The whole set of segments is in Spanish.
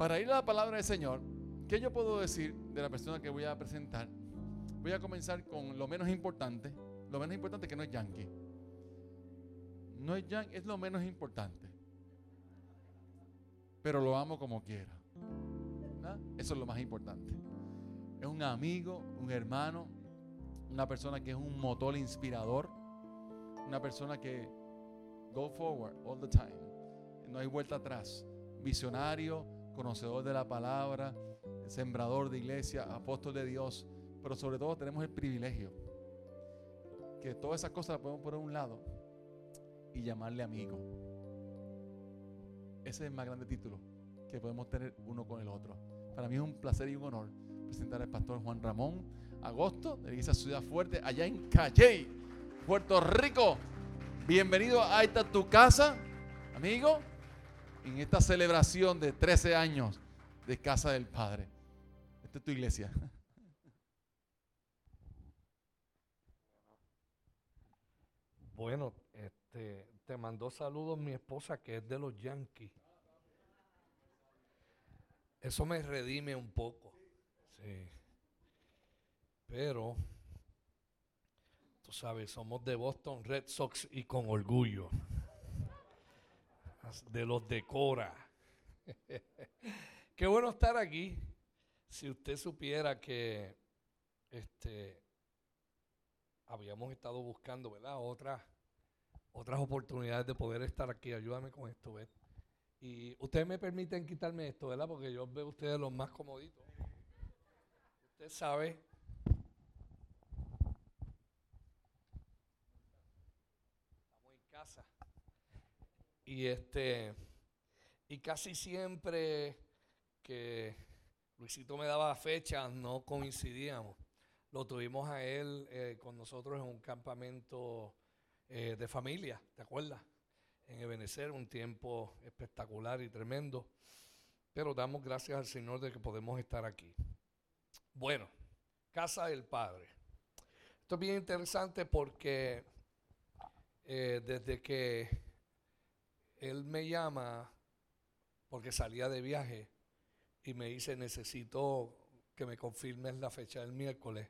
Para ir a la palabra del Señor, ¿qué yo puedo decir de la persona que voy a presentar? Voy a comenzar con lo menos importante. Lo menos importante que no es yankee. No es yankee, es lo menos importante. Pero lo amo como quiera. Eso es lo más importante. Es un amigo, un hermano, una persona que es un motor inspirador, una persona que go forward all the time. No hay vuelta atrás. Visionario, conocedor de la palabra, sembrador de iglesia, apóstol de Dios, pero sobre todo tenemos el privilegio que todas esas cosas las podemos poner a un lado y llamarle amigo. Ese es el más grande título que podemos tener uno con el otro. Para mí es un placer y un honor presentar al pastor Juan Ramón Agosto de la Iglesia Ciudad Fuerte, allá en Calle, Puerto Rico. Bienvenido a esta tu casa, amigo en esta celebración de 13 años de Casa del Padre. Esta es tu iglesia. Bueno, este, te mandó saludos mi esposa que es de los Yankees. Eso me redime un poco. Sí. Pero, tú sabes, somos de Boston Red Sox y con orgullo de los decora. Qué bueno estar aquí. Si usted supiera que este habíamos estado buscando, ¿verdad? Otras otras oportunidades de poder estar aquí. Ayúdame con esto. Y ustedes me permiten quitarme esto, ¿verdad? Porque yo veo ustedes los más comoditos. Usted sabe. Estamos en casa. Y este y casi siempre que Luisito me daba fechas no coincidíamos. Lo tuvimos a él eh, con nosotros en un campamento eh, de familia, ¿te acuerdas? En Ebenezer, un tiempo espectacular y tremendo. Pero damos gracias al Señor de que podemos estar aquí. Bueno, casa del Padre. Esto es bien interesante porque eh, desde que él me llama porque salía de viaje y me dice, necesito que me confirmes la fecha del miércoles.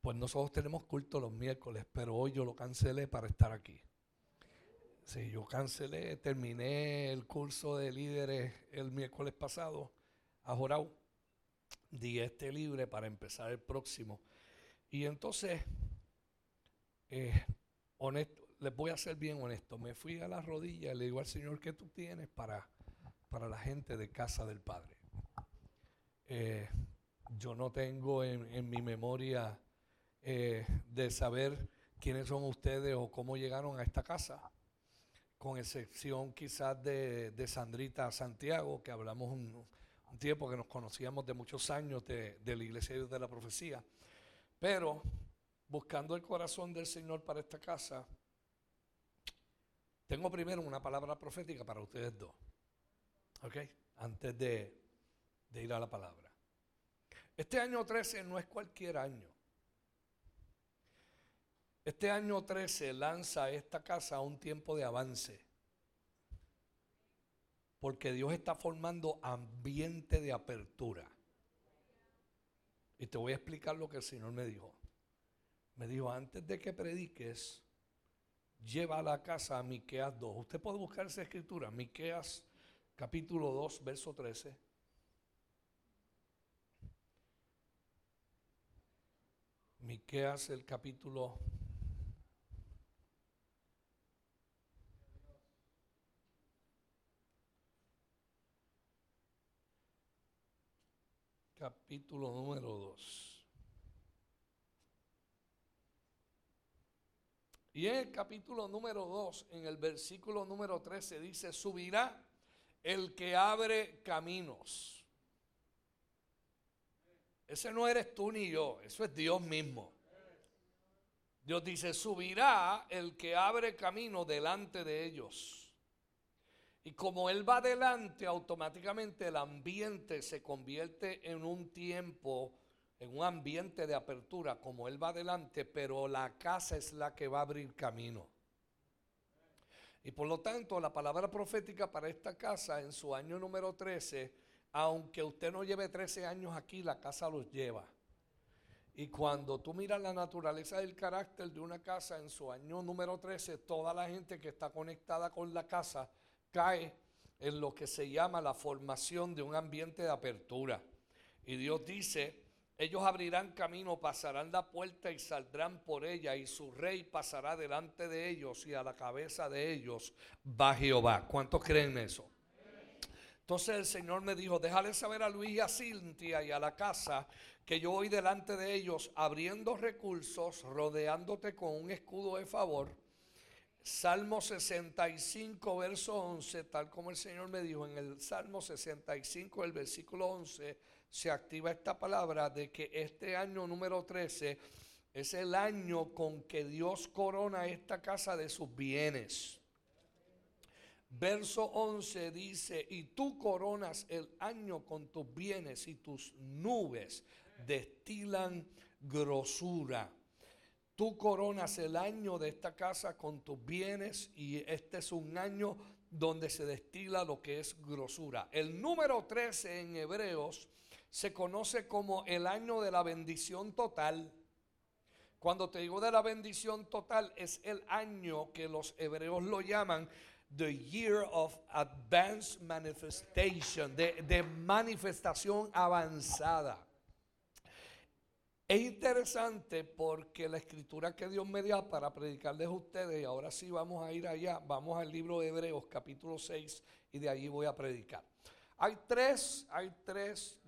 Pues nosotros tenemos culto los miércoles, pero hoy yo lo cancelé para estar aquí. Sí, yo cancelé, terminé el curso de líderes el miércoles pasado a Jorau. Di este libre para empezar el próximo. Y entonces, eh, honesto, les voy a ser bien honesto. Me fui a las rodillas y le digo al Señor, ¿qué tú tienes para, para la gente de casa del Padre? Eh, yo no tengo en, mi memoria eh, de saber quiénes son ustedes o cómo llegaron a esta casa, con excepción quizás de, Sandrita Santiago, que hablamos un, tiempo que nos conocíamos de muchos años de, de la Iglesia de la Profecía. Pero buscando el corazón del Señor para esta casa, tengo primero una palabra profética para ustedes dos. ¿Ok? Antes de, ir a la palabra. Este año 13 no es cualquier año. Este año 13 lanza esta casa a un tiempo de avance. Porque Dios está formando ambiente de apertura. Y te voy a explicar lo que el Señor me dijo. Me dijo, antes de que prediques, lleva a la casa a Miqueas 2. Usted puede buscar esa escritura, Miqueas capítulo 2, verso 13. Miqueas el capítulo capítulo número 2. Y en el capítulo número 2, en el versículo número 13, dice, subirá el que abre caminos. Ese no eres tú ni yo, eso es Dios mismo. Dios dice, subirá el que abre camino delante de ellos. Y como Él va adelante, automáticamente el ambiente se convierte en un tiempo en un ambiente de apertura como Él va adelante, pero la casa es la que va a abrir camino. Y por lo tanto, la palabra profética para esta casa en su año número 13 aunque usted no lleve 13 años aquí, la casa los lleva. Y cuando tú miras la naturaleza del carácter de una casa en su año número 13, toda la gente que está conectada con la casa cae en lo que se llama la formación de un ambiente de apertura. Y Dios dice, ellos abrirán camino, pasarán la puerta y saldrán por ella, y su rey pasará delante de ellos, y a la cabeza de ellos va Jehová. ¿Cuántos creen eso? Entonces el Señor me dijo, déjale saber a Luis y a Cintia y a la casa que yo voy delante de ellos abriendo recursos, rodeándote con un escudo de favor. Salmo 65, verso 11, tal como el Señor me dijo en el Salmo 65, el versículo 11, se activa esta palabra de que este año número 13 es el año con que Dios corona esta casa de sus bienes. Verso 11 dice, y tú coronas el año con tus bienes y tus nubes destilan grosura. Tú coronas el año de esta casa con tus bienes y este es un año donde se destila lo que es grosura. El número 13 en Hebreos se conoce como el año de la bendición total. Cuando te digo de la bendición total, es el año que los hebreos lo llaman the year of advanced manifestation, de, manifestación avanzada. Es interesante porque la escritura que Dios me dio para predicarles a ustedes, y ahora sí vamos a ir allá, vamos al libro de Hebreos capítulo 6 y de allí voy a predicar. Hay tres, hay tres,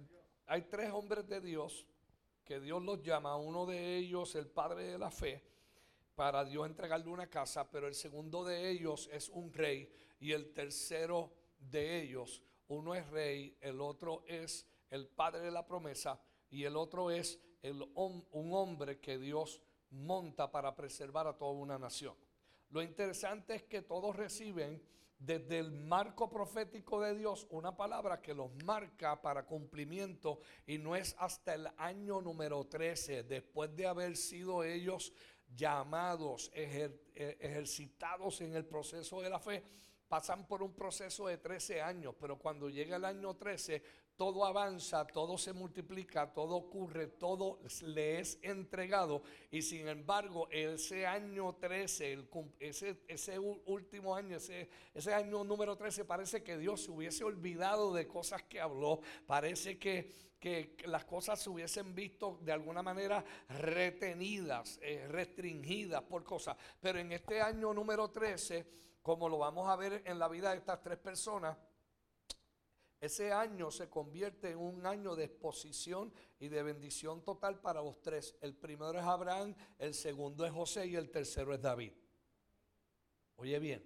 hay tres hombres de Dios que Dios los llama, uno de ellos el Padre de la Fe, para Dios entregarle una casa, pero el segundo de ellos es un rey y el tercero de ellos, uno es rey, el otro es el padre de la promesa y el otro es el, un hombre que Dios monta para preservar a toda una nación. Lo interesante es que todos reciben desde el marco profético de Dios una palabra que los marca para cumplimiento y no es hasta el año número 13, después de haber sido ellos llamados, eh, ejercitados en el proceso de la fe, pasan por un proceso de 13 años, pero cuando llega el año 13, todo avanza, todo se multiplica, todo ocurre, todo le es entregado. Y sin embargo, ese año 13, ese, ese último año, ese, ese año número 13, parece que Dios se hubiese olvidado de cosas que habló. Parece que que las cosas se hubiesen visto de alguna manera retenidas, eh, restringidas por cosas. Pero en este año número 13, como lo vamos a ver en la vida de estas tres personas, ese año se convierte en un año de exposición y de bendición total para los tres. El primero es Abraham, el segundo es José y el tercero es David. Oye bien,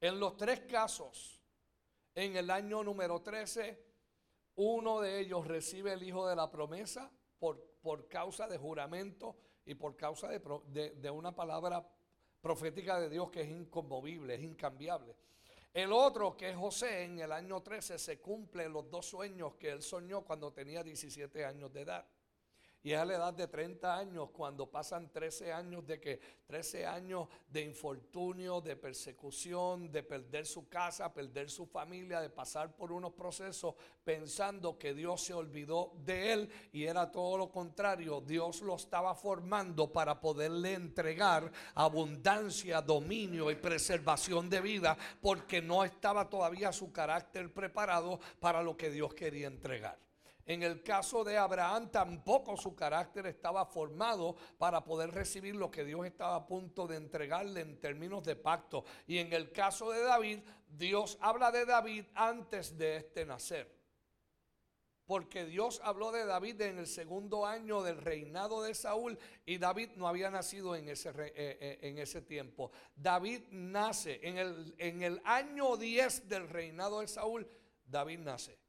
en los tres casos, en el año número 13, uno de ellos recibe el hijo de la promesa por, por causa de juramento y por causa de, de, una palabra profética de Dios que es inconmovible, es incambiable. El otro, que es José, en el año 13 se cumple los dos sueños que él soñó cuando tenía 17 años de edad. Y es a la edad de 30 años cuando pasan 13 años de que 13 años de infortunio, de persecución, de perder su casa, perder su familia, de pasar por unos procesos pensando que Dios se olvidó de él y era todo lo contrario, Dios lo estaba formando para poderle entregar abundancia, dominio y preservación de vida porque no estaba todavía su carácter preparado para lo que Dios quería entregar. En el caso de Abraham tampoco su carácter estaba formado para poder recibir lo que Dios estaba a punto de entregarle en términos de pacto. Y en el caso de David, Dios habla de David antes de este nacer. Porque Dios habló de David en el segundo año del reinado de Saúl y David no había nacido en ese, eh, eh, en ese tiempo. David nace en el, en el año 10 del reinado de Saúl, David nace.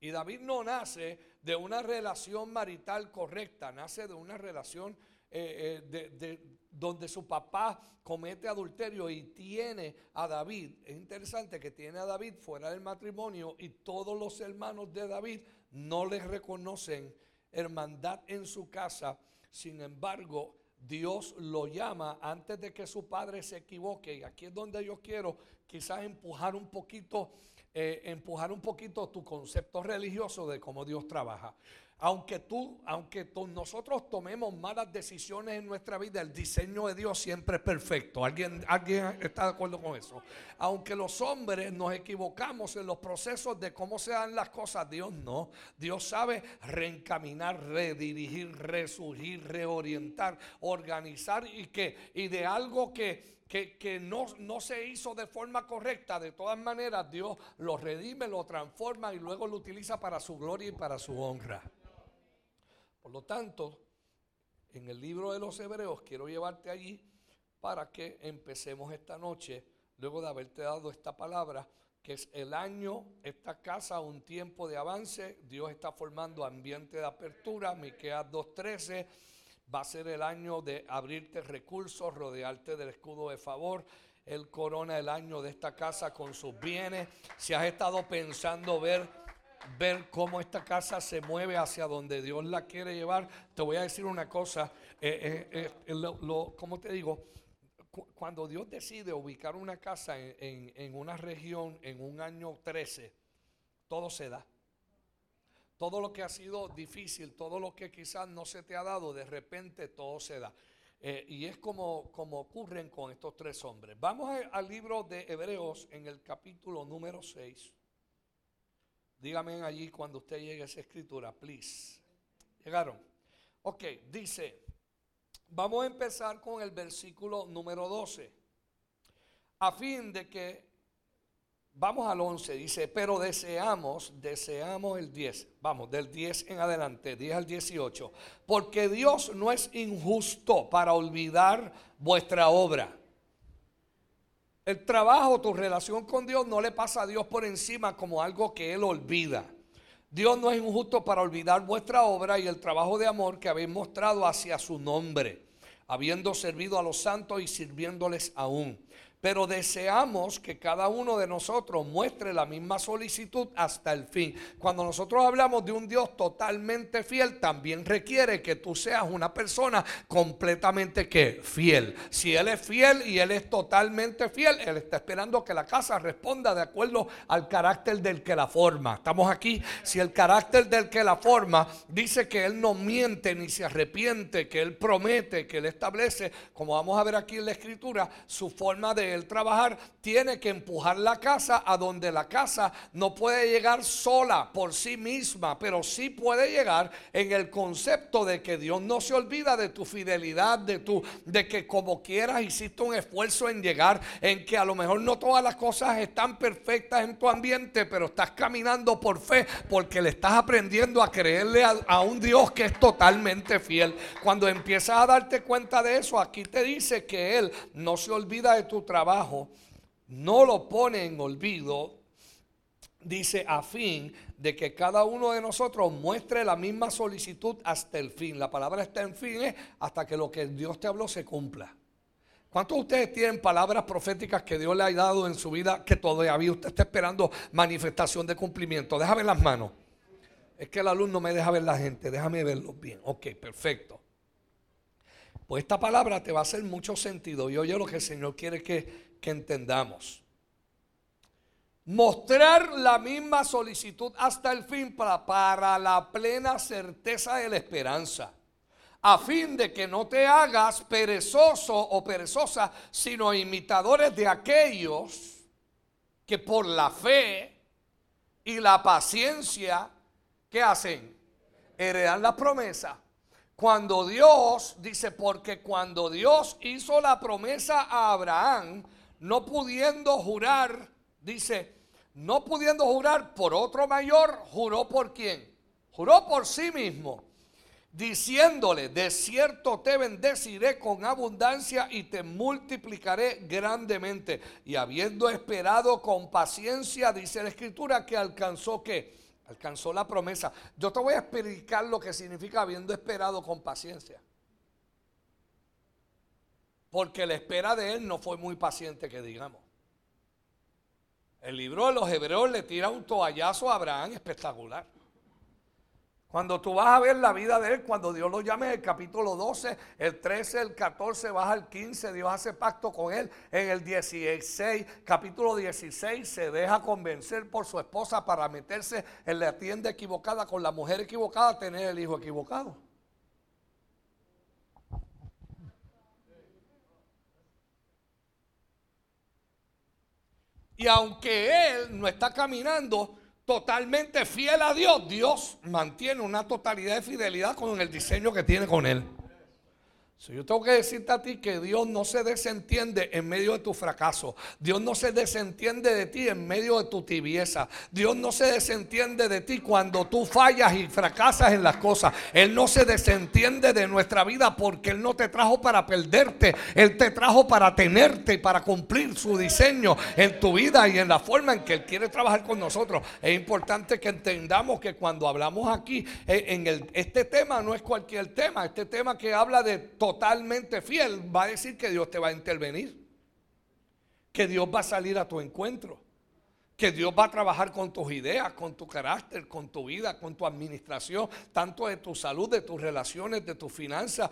Y David no nace de una relación marital correcta, nace de una relación eh, eh, de, donde su papá comete adulterio y tiene a David. Es interesante que tiene a David fuera del matrimonio y todos los hermanos de David no les reconocen hermandad en su casa. Sin embargo, Dios lo llama antes de que su padre se equivoque. Y aquí es donde yo quiero quizás empujar un poquito eh, empujar un poquito tu concepto religioso de cómo Dios trabaja. Aunque tú, aunque nosotros tomemos malas decisiones en nuestra vida, el diseño de Dios siempre es perfecto. ¿Alguien, ¿Alguien está de acuerdo con eso? Aunque los hombres nos equivocamos en los procesos de cómo se dan las cosas, Dios no. Dios sabe reencaminar, redirigir, resurgir, reorientar, organizar y que y de algo que que, no, no, se hizo de forma correcta, de todas maneras Dios lo redime, lo transforma y luego lo utiliza para su gloria y para su honra. Por lo tanto, en el libro de los Hebreos quiero llevarte allí para que empecemos esta noche, luego de haberte dado esta palabra, que es el año, esta casa, un tiempo de avance, Dios está formando ambiente de apertura, Miqueas 2.13, va a ser el año de abrirte recursos, rodearte del escudo de favor, Él corona el año de esta casa con sus bienes, si has estado pensando ver ver cómo esta casa se mueve hacia donde Dios la quiere llevar. Te voy a decir una cosa, eh, eh, eh ¿cómo te digo? cuando Dios decide ubicar una casa en, en, una región en un año 13, todo se da. Todo lo que ha sido difícil, todo lo que quizás no se te ha dado, de repente todo se da. Eh, y es como, como ocurren con estos tres hombres. Vamos al libro de Hebreos en el capítulo número 6. Dígame allí cuando usted llegue a esa escritura, please. ¿Llegaron? Ok, dice, vamos a empezar con el versículo número 12. A fin de que, vamos al 11, dice, pero deseamos, deseamos el 10. Vamos, del 10 en adelante, 10 al 18. Porque Dios no es injusto para olvidar vuestra obra el trabajo, tu relación con Dios no le pasa a Dios por encima como algo que Él olvida. Dios no es injusto para olvidar vuestra obra y el trabajo de amor que habéis mostrado hacia su nombre, habiendo servido a los santos y sirviéndoles aún pero deseamos que cada uno de nosotros muestre la misma solicitud hasta el fin. Cuando nosotros hablamos de un Dios totalmente fiel, también requiere que tú seas una persona completamente fiel. Si Él es fiel y Él es totalmente fiel, Él está esperando que la casa responda de acuerdo al carácter del que la forma. Estamos aquí. Si el carácter del que la forma dice que Él no miente ni se arrepiente, que Él promete, que Él establece, como vamos a ver aquí en la escritura, su forma de el trabajar, tiene que empujar la casa a donde la casa no puede llegar sola por sí misma, pero sí puede llegar en el concepto de que Dios no se olvida de tu fidelidad, de tu de que como quieras hiciste un esfuerzo en llegar, en que a lo mejor no todas las cosas están perfectas en tu ambiente, pero estás caminando por fe porque le estás aprendiendo a creerle a, a un Dios que es totalmente fiel. Cuando empiezas a darte cuenta de eso, aquí te dice que Él no se olvida de tu trabajo trabajo, no lo pone en olvido, dice a fin de que cada uno de nosotros muestre la misma solicitud hasta el fin. La palabra está en fin es hasta que lo que Dios te habló se cumpla. ¿Cuántos de ustedes tienen palabras proféticas que Dios le ha dado en su vida que todavía usted está esperando manifestación de cumplimiento? Déjame las manos. Es que la luz no me deja ver la gente, déjame verlo bien. Ok, perfecto. Pues esta palabra te va a hacer mucho sentido y oye lo que el Señor quiere que, entendamos. Mostrar la misma solicitud hasta el fin para, para la plena certeza de la esperanza a fin de que no te hagas perezoso o perezosa, sino imitadores de aquellos que por la fe y la paciencia, ¿qué hacen? Heredan la promesa. Cuando Dios, dice, porque cuando Dios hizo la promesa a Abraham, no pudiendo jurar, dice, no pudiendo jurar por otro mayor, juró por quién? Juró por sí mismo, diciéndole, de cierto te bendeciré con abundancia y te multiplicaré grandemente. Y habiendo esperado con paciencia, dice la escritura, que alcanzó que Alcanzó la promesa. Yo te voy a explicar lo que significa habiendo esperado con paciencia. Porque la espera de él no fue muy paciente, que digamos. El libro de los hebreos le tira un toallazo a Abraham espectacular. Cuando tú vas a ver la vida de él, cuando Dios lo llame en el capítulo 12, el 13, el 14, baja al 15, Dios hace pacto con él. En el 16, capítulo 16, se deja convencer por su esposa para meterse en la tienda equivocada con la mujer equivocada, tener el hijo equivocado. Y aunque él no está caminando totalmente fiel a Dios, Dios mantiene una totalidad de fidelidad con el diseño que tiene con él yo tengo que decirte a ti que Dios no se desentiende en medio de tu fracaso. Dios no se desentiende de ti en medio de tu tibieza. Dios no se desentiende de ti cuando tú fallas y fracasas en las cosas. Él no se desentiende de nuestra vida porque Él no te trajo para perderte. Él te trajo para tenerte y para cumplir su diseño en tu vida y en la forma en que Él quiere trabajar con nosotros. Es importante que entendamos que cuando hablamos aquí eh, en el, este tema no es cualquier tema. Este tema que habla de todo totalmente fiel, va a decir que Dios te va a intervenir. Que Dios va a salir a tu encuentro. Que Dios va a trabajar con tus ideas, con tu carácter, con tu vida, con tu administración, tanto de tu salud, de tus relaciones, de tus finanzas,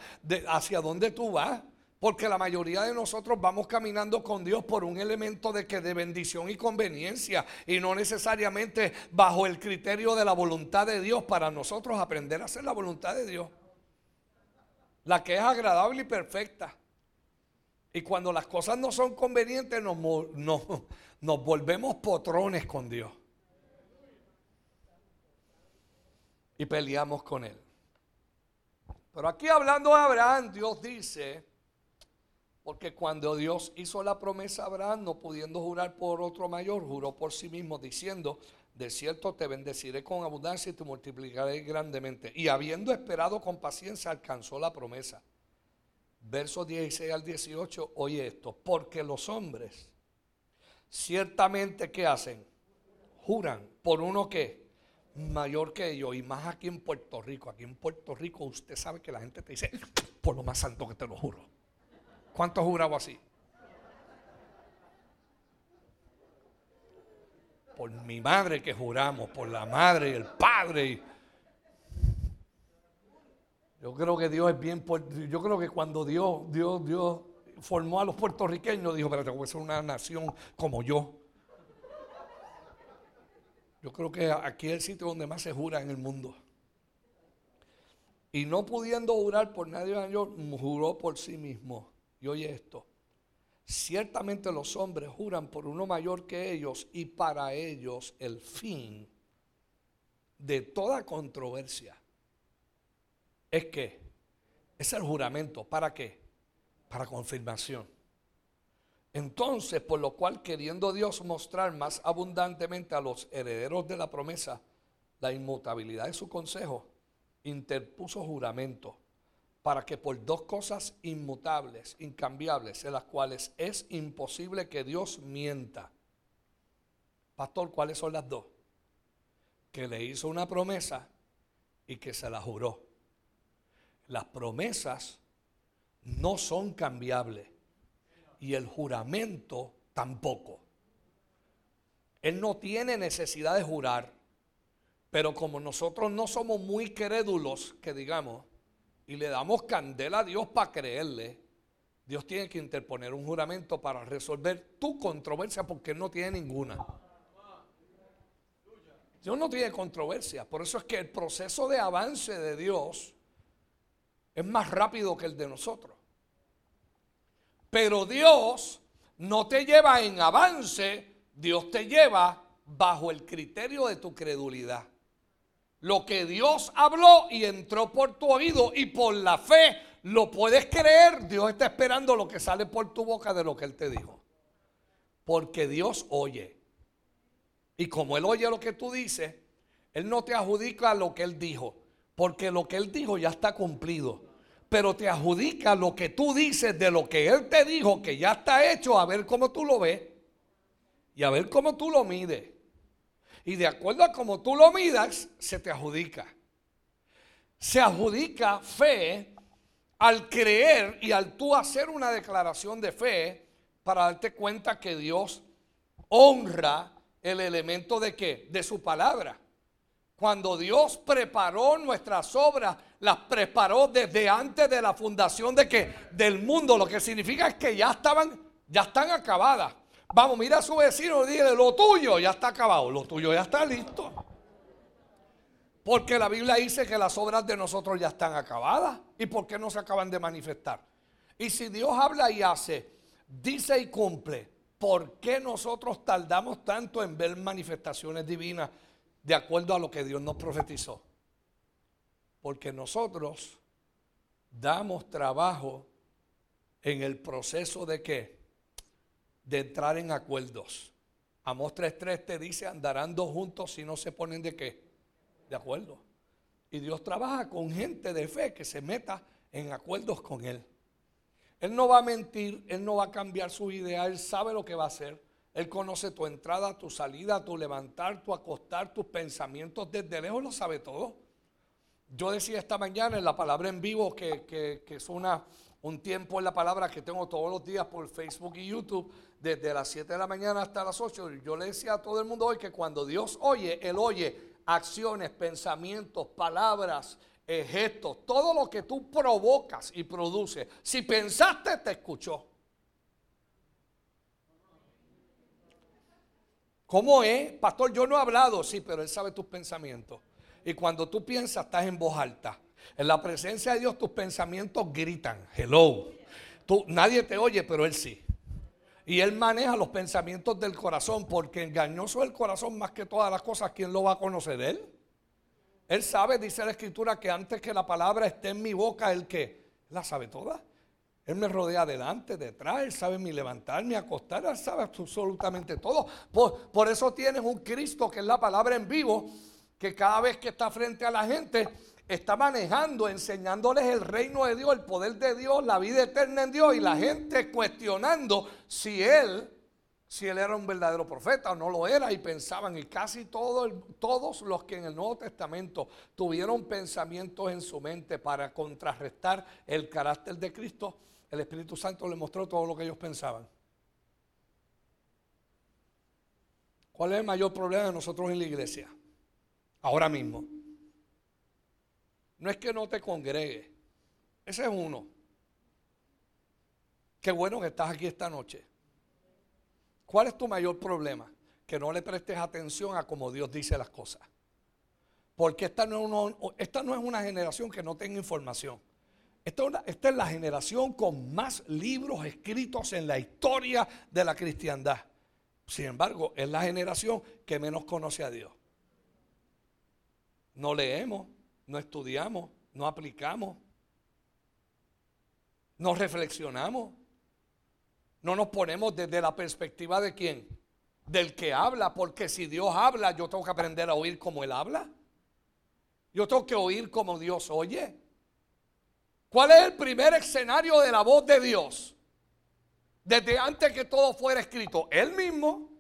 hacia dónde tú vas. Porque la mayoría de nosotros vamos caminando con Dios por un elemento de que de bendición y conveniencia y no necesariamente bajo el criterio de la voluntad de Dios para nosotros aprender a hacer la voluntad de Dios la que es agradable y perfecta. Y cuando las cosas no son convenientes, nos, nos volvemos potrones con Dios. Y peleamos con Él. Pero aquí hablando de Abraham, Dios dice, porque cuando Dios hizo la promesa a Abraham, no pudiendo jurar por otro mayor, juró por sí mismo, diciendo, de cierto te bendeciré con abundancia y te multiplicaré grandemente. Y habiendo esperado con paciencia, alcanzó la promesa. Versos 16 al 18, oye esto, porque los hombres ciertamente ¿qué hacen? Juran por uno que mayor que ellos y más aquí en Puerto Rico. Aquí en Puerto Rico usted sabe que la gente te dice, por lo más santo que te lo juro. ¿Cuántos jurado así? Por mi madre que juramos, por la madre y el padre. Yo creo que Dios es bien, yo creo que cuando Dios, Dios, Dios formó a los puertorriqueños, dijo, pero voy a ser una nación como yo. Yo creo que aquí es el sitio donde más se jura en el mundo. Y no pudiendo jurar por nadie mayor, juró por sí mismo. Y oye esto, Ciertamente los hombres juran por uno mayor que ellos y para ellos el fin de toda controversia es que es el juramento. ¿Para qué? Para confirmación. Entonces, por lo cual, queriendo Dios mostrar más abundantemente a los herederos de la promesa la inmutabilidad de su consejo, interpuso juramento para que por dos cosas inmutables, incambiables, en las cuales es imposible que Dios mienta. Pastor, ¿cuáles son las dos? Que le hizo una promesa y que se la juró. Las promesas no son cambiables y el juramento tampoco. Él no tiene necesidad de jurar, pero como nosotros no somos muy crédulos, que digamos, y le damos candela a Dios para creerle, Dios tiene que interponer un juramento para resolver tu controversia porque no tiene ninguna. Dios no tiene controversia. Por eso es que el proceso de avance de Dios es más rápido que el de nosotros. Pero Dios no te lleva en avance, Dios te lleva bajo el criterio de tu credulidad. Lo que Dios habló y entró por tu oído y por la fe lo puedes creer, Dios está esperando lo que sale por tu boca de lo que Él te dijo. Porque Dios oye. Y como Él oye lo que tú dices, Él no te adjudica lo que Él dijo. Porque lo que Él dijo ya está cumplido. Pero te adjudica lo que tú dices de lo que Él te dijo que ya está hecho, a ver cómo tú lo ves. Y a ver cómo tú lo mides. Y de acuerdo a cómo tú lo midas, se te adjudica. Se adjudica fe al creer y al tú hacer una declaración de fe para darte cuenta que Dios honra el elemento de qué? De su palabra. Cuando Dios preparó nuestras obras, las preparó desde antes de la fundación de que del mundo, lo que significa es que ya estaban, ya están acabadas. Vamos, mira a su vecino y dile, lo tuyo ya está acabado, lo tuyo ya está listo. Porque la Biblia dice que las obras de nosotros ya están acabadas. ¿Y por qué no se acaban de manifestar? Y si Dios habla y hace, dice y cumple, ¿por qué nosotros tardamos tanto en ver manifestaciones divinas de acuerdo a lo que Dios nos profetizó? Porque nosotros damos trabajo en el proceso de qué? De entrar en acuerdos. Amos 3.3 te dice, andarán dos juntos si no se ponen de qué? De acuerdo. Y Dios trabaja con gente de fe que se meta en acuerdos con Él. Él no va a mentir, Él no va a cambiar su idea, Él sabe lo que va a hacer. Él conoce tu entrada, tu salida, tu levantar, tu acostar, tus pensamientos. Desde lejos lo sabe todo. Yo decía esta mañana en la palabra en vivo que, que, es una, un tiempo en la palabra que tengo todos los días por Facebook y YouTube, desde las 7 de la mañana hasta las 8. Yo le decía a todo el mundo hoy que cuando Dios oye, Él oye acciones, pensamientos, palabras, gestos, todo lo que tú provocas y produces. Si pensaste, te escuchó. ¿Cómo es? Pastor, yo no he hablado, sí, pero Él sabe tus pensamientos. Y cuando tú piensas, estás en voz alta. En la presencia de Dios, tus pensamientos gritan. Hello. Tú, nadie te oye, pero Él sí. Y Él maneja los pensamientos del corazón, porque engañoso es el corazón más que todas las cosas. ¿Quién lo va a conocer? Él. Él sabe, dice la escritura, que antes que la palabra esté en mi boca, Él que la sabe toda. Él me rodea adelante, detrás, Él sabe mi levantar, mi acostar, Él sabe absolutamente todo. Por, por eso tienes un Cristo que es la palabra en vivo, que cada vez que está frente a la gente, está manejando, enseñándoles el reino de Dios, el poder de Dios, la vida eterna en Dios, y la gente cuestionando si Él si él era un verdadero profeta o no lo era y pensaban y casi todos los que en el Nuevo Testamento tuvieron pensamientos en su mente para contrarrestar el carácter de Cristo, el Espíritu Santo les mostró todo lo que ellos pensaban. ¿Cuál es el mayor problema de nosotros en la iglesia? Ahora mismo. No es que no te congregues. Ese es uno. Qué bueno que estás aquí esta noche. ¿Cuál es tu mayor problema? Que no le prestes atención a cómo Dios dice las cosas. Porque esta no, es una generación que no tenga información. Esta es, esta es la generación con más libros escritos en la historia de la cristiandad. Sin embargo, es la generación que menos conoce a Dios. No leemos, no estudiamos, no aplicamos, no reflexionamos. No nos ponemos desde la perspectiva de quién? Del que habla, porque si Dios habla, yo tengo que aprender a oír como Él habla. Yo tengo que oír como Dios oye. ¿Cuál es el primer escenario de la voz de Dios? Desde antes que todo fuera escrito, Él mismo.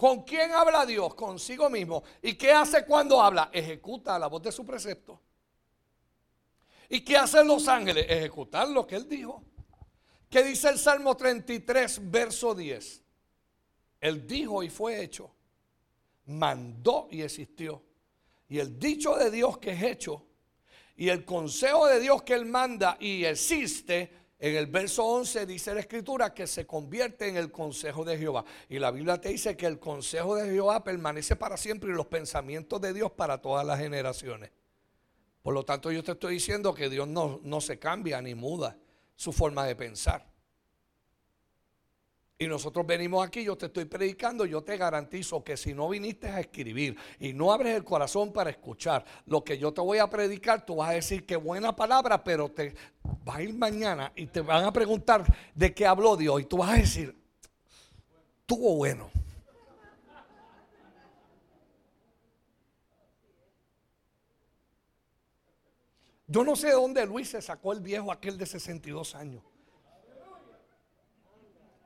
¿Con quién habla Dios? Consigo mismo. ¿Y qué hace cuando habla? Ejecuta la voz de su precepto. ¿Y qué hacen los ángeles? Ejecutar lo que Él dijo. ¿Qué dice el Salmo 33, verso 10? Él dijo y fue hecho. Mandó y existió. Y el dicho de Dios que es hecho y el consejo de Dios que Él manda y existe, en el verso 11 dice la escritura que se convierte en el consejo de Jehová. Y la Biblia te dice que el consejo de Jehová permanece para siempre y los pensamientos de Dios para todas las generaciones. Por lo tanto, yo te estoy diciendo que Dios no, no se cambia ni muda su forma de pensar. Y nosotros venimos aquí, yo te estoy predicando, yo te garantizo que si no viniste a escribir y no abres el corazón para escuchar lo que yo te voy a predicar, tú vas a decir que buena palabra, pero te vas a ir mañana y te van a preguntar de qué habló Dios y tú vas a decir, tuvo bueno. Yo no sé de dónde Luis se sacó el viejo aquel de 62 años.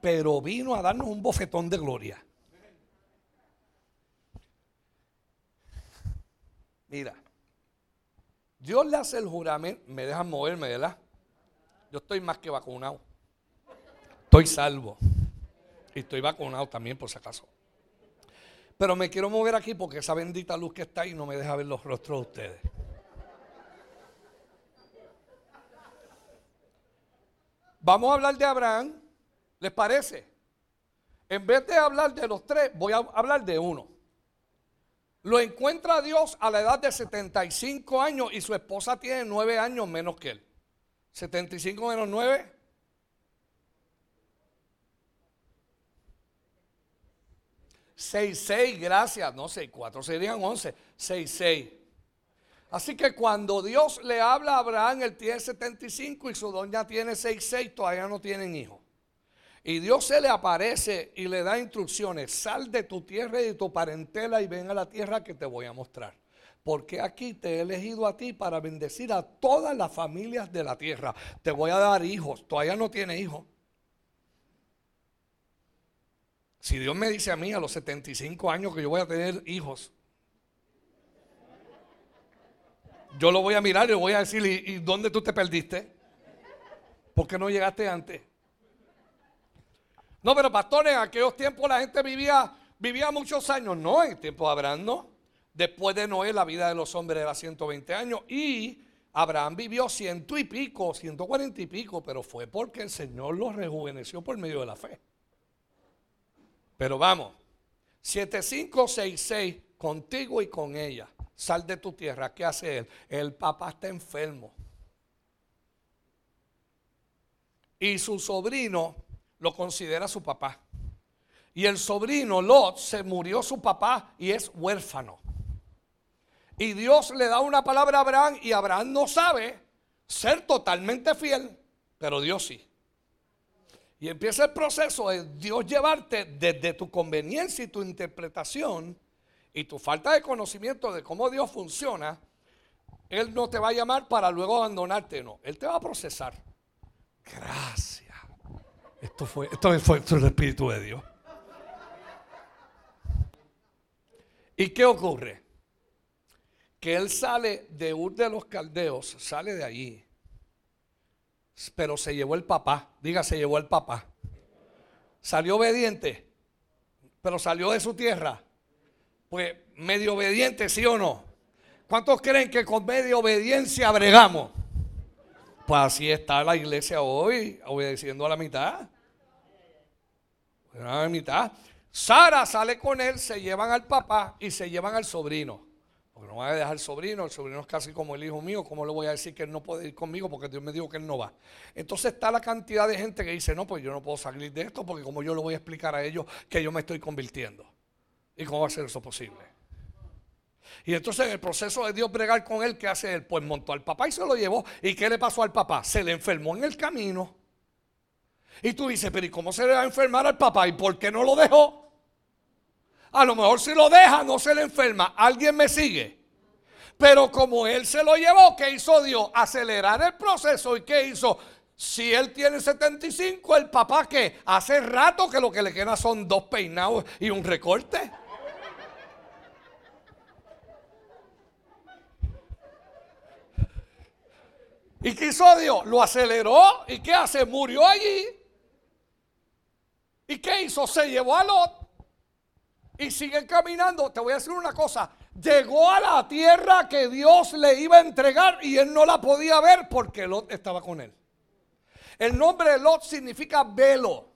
Pero vino a darnos un bofetón de gloria. Mira, Dios le hace el juramento, me dejan moverme, ¿verdad? Yo estoy más que vacunado. Estoy salvo. Y estoy vacunado también, por si acaso. Pero me quiero mover aquí porque esa bendita luz que está ahí no me deja ver los rostros de ustedes. Vamos a hablar de Abraham. ¿Les parece? En vez de hablar de los tres, voy a hablar de uno. Lo encuentra Dios a la edad de 75 años y su esposa tiene 9 años menos que él. 75 menos 9. 6, 6, gracias. No, 6, 4 serían 11. 6, 6. Así que cuando Dios le habla a Abraham, él tiene 75 y su doña tiene 6, 6, todavía no tienen hijos. Y Dios se le aparece y le da instrucciones. Sal de tu tierra y de tu parentela y ven a la tierra que te voy a mostrar. Porque aquí te he elegido a ti para bendecir a todas las familias de la tierra. Te voy a dar hijos. Todavía no tiene hijos. Si Dios me dice a mí a los 75 años que yo voy a tener hijos, yo lo voy a mirar y le voy a decir, ¿y, dónde tú te perdiste? ¿Por qué no llegaste antes? No, pero pastores, en aquellos tiempos la gente vivía, vivía muchos años. No, en el tiempo de Abraham no. Después de Noé la vida de los hombres era 120 años y Abraham vivió ciento y pico, 140 y pico, pero fue porque el Señor lo rejuveneció por medio de la fe. Pero vamos, 7566, contigo y con ella. Sal de tu tierra. ¿Qué hace él? El papá está enfermo. Y su sobrino lo considera su papá. Y el sobrino Lot se murió su papá y es huérfano. Y Dios le da una palabra a Abraham y Abraham no sabe ser totalmente fiel, pero Dios sí. Y empieza el proceso de Dios llevarte desde tu conveniencia y tu interpretación y tu falta de conocimiento de cómo Dios funciona. Él no te va a llamar para luego abandonarte, no. Él te va a procesar. Gracias. Esto fue, esto fue, el Espíritu de Dios. ¿Y qué ocurre? Que él sale de Ur de los Caldeos, sale de allí pero se llevó el papá. Diga, se llevó el papá. Salió obediente, pero salió de su tierra. Pues medio obediente, sí o no. ¿Cuántos creen que con medio obediencia bregamos? Pues así está la iglesia hoy, obedeciendo a la mitad. Mitad. Sara sale con él, se llevan al papá y se llevan al sobrino. Porque no va a dejar el sobrino, el sobrino es casi como el hijo mío, ¿cómo le voy a decir que él no puede ir conmigo porque Dios me dijo que él no va? Entonces está la cantidad de gente que dice, no, pues yo no puedo salir de esto porque como yo le voy a explicar a ellos que yo me estoy convirtiendo. ¿Y cómo va a ser eso posible? Y entonces en el proceso de Dios bregar con él, ¿qué hace él? Pues montó al papá y se lo llevó. ¿Y qué le pasó al papá? Se le enfermó en el camino. Y tú dices, pero ¿y cómo se le va a enfermar al papá? ¿Y por qué no lo dejó? A lo mejor si lo deja no se le enferma. ¿Alguien me sigue? Pero como él se lo llevó, ¿qué hizo Dios? Acelerar el proceso. ¿Y qué hizo? Si él tiene 75, el papá que hace rato que lo que le queda son dos peinados y un recorte. ¿Y qué hizo Dios? Lo aceleró. ¿Y qué hace? Murió allí. ¿Y qué hizo? Se llevó a Lot y siguen caminando. Te voy a decir una cosa. Llegó a la tierra que Dios le iba a entregar y él no la podía ver porque Lot estaba con él. El nombre de Lot significa velo.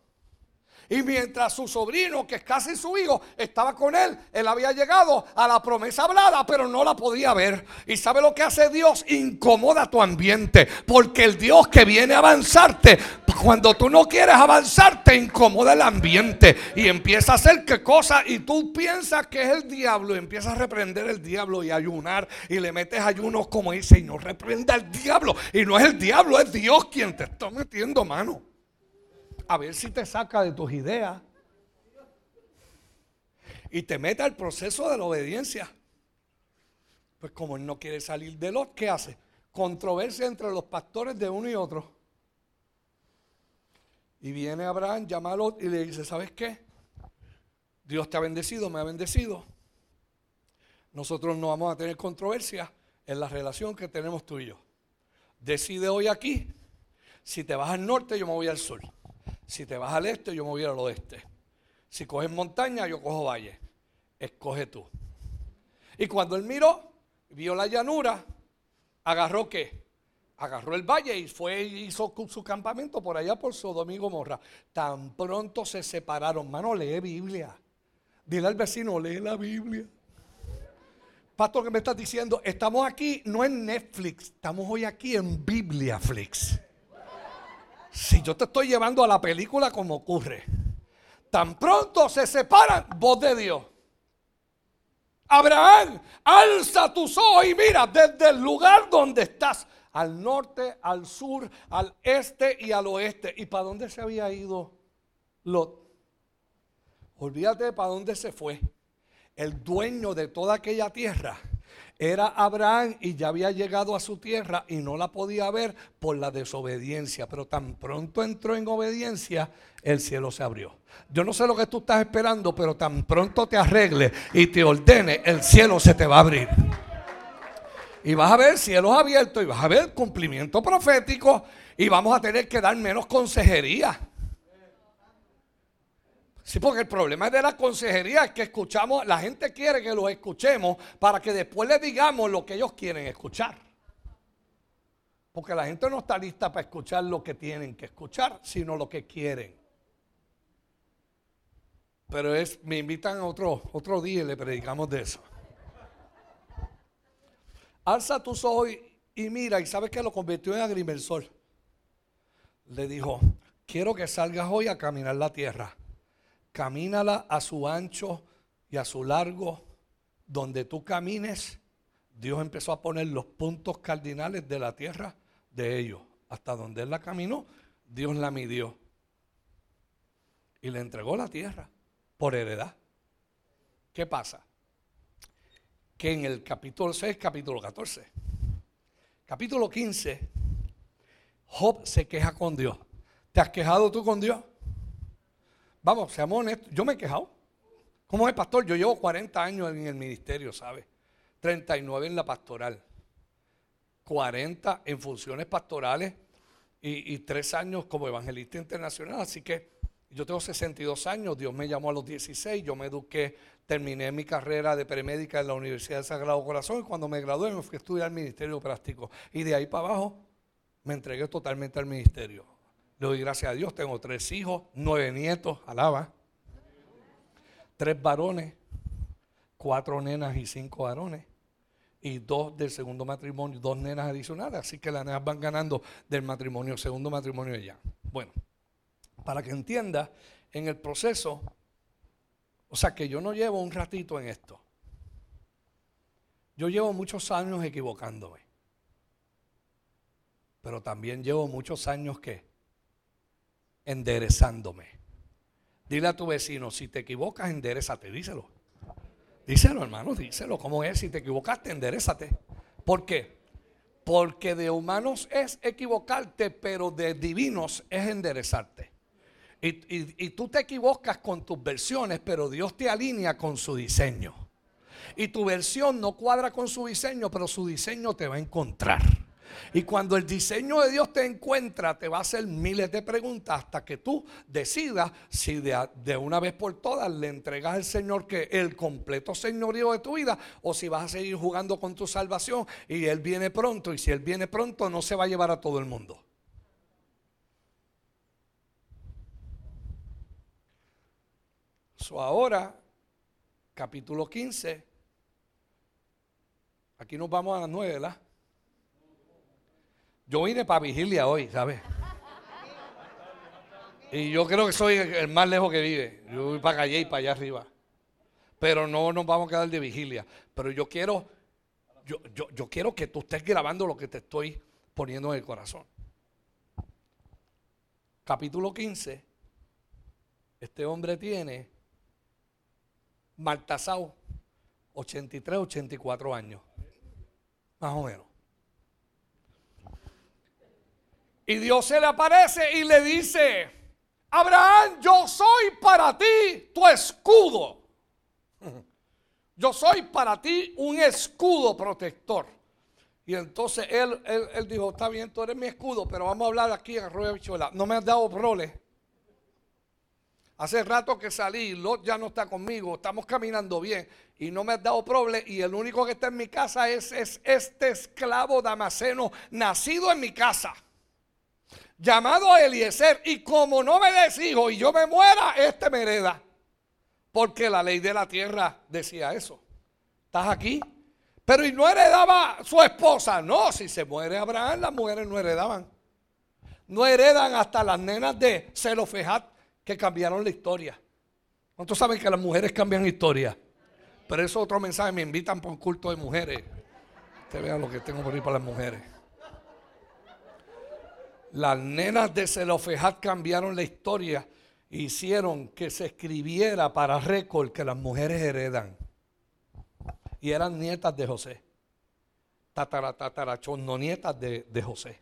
Y mientras su sobrino, que es casi su hijo, estaba con él, él había llegado a la promesa hablada, pero no la podía ver. ¿Y sabe lo que hace Dios? Incomoda tu ambiente. Porque el Dios que viene a avanzarte, cuando tú no quieres avanzar, te incomoda el ambiente. Y empieza a hacer qué cosa. Y tú piensas que es el diablo. Y empiezas a reprender el diablo y ayunar. Y le metes ayunos como dice, y no reprenda al diablo. Y no es el diablo, es Dios quien te está metiendo mano a ver si te saca de tus ideas y te mete al proceso de la obediencia. Pues como él no quiere salir de los, ¿qué hace? Controversia entre los pastores de uno y otro. Y viene Abraham, llama a Lot y le dice, ¿sabes qué? Dios te ha bendecido, me ha bendecido. Nosotros no vamos a tener controversia en la relación que tenemos tú y yo. Decide hoy aquí, si te vas al norte, yo me voy al sur. Si te vas al este, yo me voy al oeste. Si coges montaña, yo cojo valle. escoge tú. Y cuando él miró, vio la llanura, agarró qué? Agarró el valle y fue hizo su campamento por allá por Sodoma y Gomorra. Tan pronto se separaron. Mano, lee Biblia. Dile al vecino, lee la Biblia. Pastor, que me estás diciendo? Estamos aquí no en Netflix, estamos hoy aquí en Bibliaflix. Si yo te estoy llevando a la película como ocurre. Tan pronto se separan, voz de Dios. Abraham, alza tus ojos y mira desde el lugar donde estás, al norte, al sur, al este y al oeste. ¿Y para dónde se había ido Lot? Olvídate para dónde se fue. El dueño de toda aquella tierra era Abraham y ya había llegado a su tierra y no la podía ver por la desobediencia. Pero tan pronto entró en obediencia, el cielo se abrió. Yo no sé lo que tú estás esperando, pero tan pronto te arregle y te ordene, el cielo se te va a abrir. Y vas a ver cielos abiertos y vas a ver cumplimiento profético y vamos a tener que dar menos consejería. Sí, porque el problema de la consejería es que escuchamos, la gente quiere que los escuchemos para que después les digamos lo que ellos quieren escuchar. Porque la gente no está lista para escuchar lo que tienen que escuchar, sino lo que quieren. Pero es, me invitan a otro, otro día y le predicamos de eso. Alza tus ojos y, mira, y sabes que lo convirtió en agrimensor. Le dijo, quiero que salgas hoy a caminar la tierra camínala a su ancho y a su largo, donde tú camines, Dios empezó a poner los puntos cardinales de la tierra de ellos. Hasta donde él la caminó, Dios la midió. Y le entregó la tierra por heredad. ¿Qué pasa? Que en el capítulo 6, capítulo 14, capítulo 15, Job se queja con Dios. ¿Te has quejado tú con Dios? Vamos, seamos honestos. Yo me he quejado. ¿Cómo es pastor? Yo llevo 40 años en el ministerio, ¿sabe? 39 en la pastoral. 40 en funciones pastorales y, y 3 años como evangelista internacional. Así que yo tengo 62 años. Dios me llamó a los 16. Yo me eduqué, terminé mi carrera de premédica en la Universidad de Sagrado Corazón. Y cuando me gradué me fui a estudiar ministerio práctico. Y de ahí para abajo me entregué totalmente al ministerio. Le doy gracias a Dios. Tengo tres hijos, nueve nietos, alaba. Tres varones, cuatro nenas y cinco varones. Y dos del segundo matrimonio, dos nenas adicionales. Así que las nenas van ganando del matrimonio, segundo matrimonio ya. Bueno, para que entienda, en el proceso, o sea que yo no llevo un ratito en esto. Yo llevo muchos años equivocándome. Pero también llevo muchos años que enderezándome. Dile a tu vecino, si te equivocas, enderezate, díselo. Díselo, hermano, díselo. ¿Cómo es? Si te equivocaste, enderezate. ¿Por qué? Porque de humanos es equivocarte, pero de divinos es enderezarte. Y, tú te equivocas con tus versiones, pero Dios te alinea con su diseño. Y tu versión no cuadra con su diseño, pero su diseño te va a encontrar. Y cuando el diseño de Dios te encuentra, te va a hacer miles de preguntas hasta que tú decidas si de, una vez por todas le entregas al Señor que el completo señorío de tu vida o si vas a seguir jugando con tu salvación y Él viene pronto. Y si Él viene pronto, no se va a llevar a todo el mundo. So ahora, capítulo 15. Aquí nos vamos a las 9, ¿verdad? Yo vine para vigilia hoy, ¿sabes? Y yo creo que soy el más lejos que vive. Yo voy para Calle y para allá arriba. Pero no nos vamos a quedar de vigilia. Pero yo quiero, yo, yo quiero que tú estés grabando lo que te estoy poniendo en el corazón. Capítulo 15. Este hombre tiene Maltasao 83, 84 años. Más o menos. Y Dios se le aparece y le dice, Abraham, yo soy para ti tu escudo. Yo soy para ti un escudo protector. Y entonces él, él, dijo, está bien, tú eres mi escudo, pero vamos a hablar aquí en Arroyo. No me has dado roles. Hace rato que salí, Lot ya no está conmigo, estamos caminando bien y no me has dado problema y el único que está en mi casa es, es este esclavo damaseno nacido en mi casa, llamado Eliezer y como no me des hijo y yo me muera, este me hereda. Porque la ley de la tierra decía eso. ¿Estás aquí? Pero y no heredaba su esposa. No, si se muere Abraham, las mujeres no heredaban. No heredan hasta las nenas de Zelofejat que cambiaron la historia. ¿Cuántos saben que las mujeres cambian historia? Pero eso es otro mensaje. Me invitan por un culto de mujeres. Ustedes vean lo que tengo por ahí para las mujeres. Las nenas de Zelofejat cambiaron la historia. Hicieron que se escribiera para récord que las mujeres heredan y eran nietas de José. Tatara, no nietas de, de José.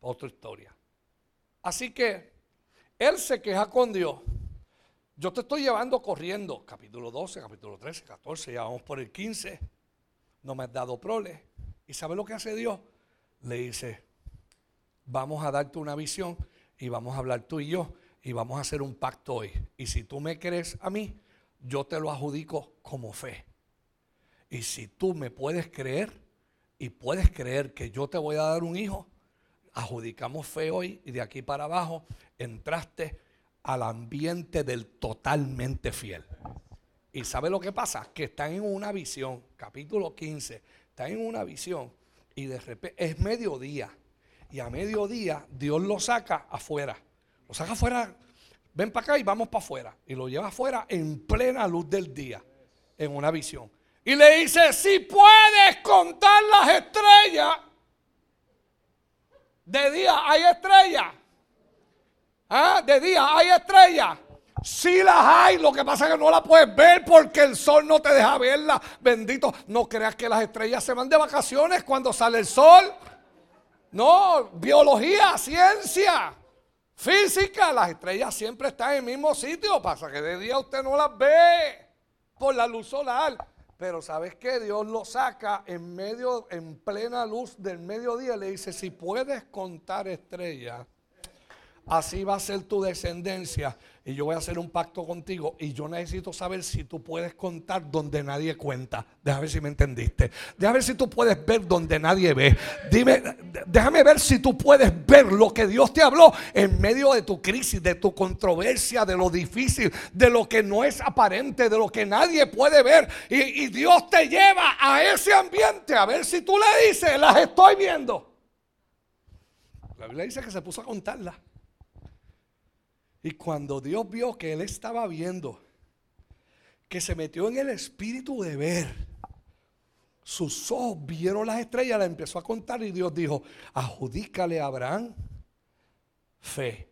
Otra historia. Así que él se queja con Dios. Yo te estoy llevando corriendo. Capítulo 12, capítulo 13, 14, ya vamos por el 15. No me has dado prole. ¿Y sabe lo que hace Dios? Le dice, vamos a darte una visión y vamos a hablar tú y yo y vamos a hacer un pacto hoy. Y si tú me crees a mí, yo te lo adjudico como fe. Y si tú me puedes creer y puedes creer que yo te voy a dar un hijo, adjudicamos fe hoy y de aquí para abajo entraste al ambiente del totalmente fiel. ¿Y sabe lo que pasa? Que están en una visión, capítulo 15, están en una visión y de repente es mediodía. Y a mediodía Dios lo saca afuera. Lo saca afuera, ven para acá y vamos para afuera. Y lo lleva afuera en plena luz del día, en una visión. Y le dice, si puedes contar las estrellas, de día hay estrellas. ¿Ah? De día hay estrellas. Si las hay, lo que pasa es que no las puedes ver porque el sol no te deja verlas. Bendito, no creas que las estrellas se van de vacaciones cuando sale el sol. No, biología, ciencia, física, las estrellas siempre están en el mismo sitio. Pasa que de día usted no las ve por la luz solar. Pero ¿sabes qué? Dios lo saca en medio, en plena luz del mediodía. Le dice, si puedes contar estrellas, así va a ser tu descendencia y yo voy a hacer un pacto contigo y yo necesito saber si tú puedes contar donde nadie cuenta. Déjame ver si me entendiste. Déjame ver si tú puedes ver donde nadie ve. Dime, déjame ver si tú puedes ver lo que Dios te habló en medio de tu crisis, de tu controversia, de lo difícil, de lo que no es aparente, de lo que nadie puede ver. Y, y Dios te lleva a ese ambiente a ver si tú le dices, las estoy viendo. La Biblia dice que se puso a contarlas. Y cuando Dios vio que él estaba viendo, que se metió en el espíritu de ver, sus ojos vieron las estrellas, la empezó a contar y Dios dijo, adjudícale a Abraham fe,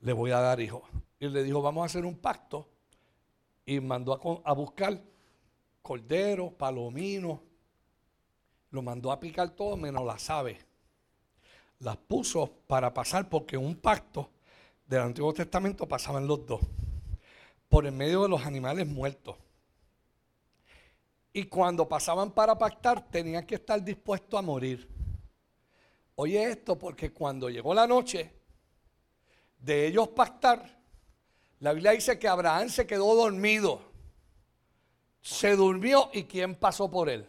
le voy a dar hijo. Y le dijo, vamos a hacer un pacto. Y mandó a, buscar corderos, palominos, lo mandó a picar todo menos las aves. Las puso para pasar porque un pacto del Antiguo Testamento pasaban los dos, por el medio de los animales muertos. Y cuando pasaban para pactar, tenían que estar dispuestos a morir. Oye esto, porque cuando llegó la noche de ellos pactar, la Biblia dice que Abraham se quedó dormido. Se durmió y ¿quién pasó por él?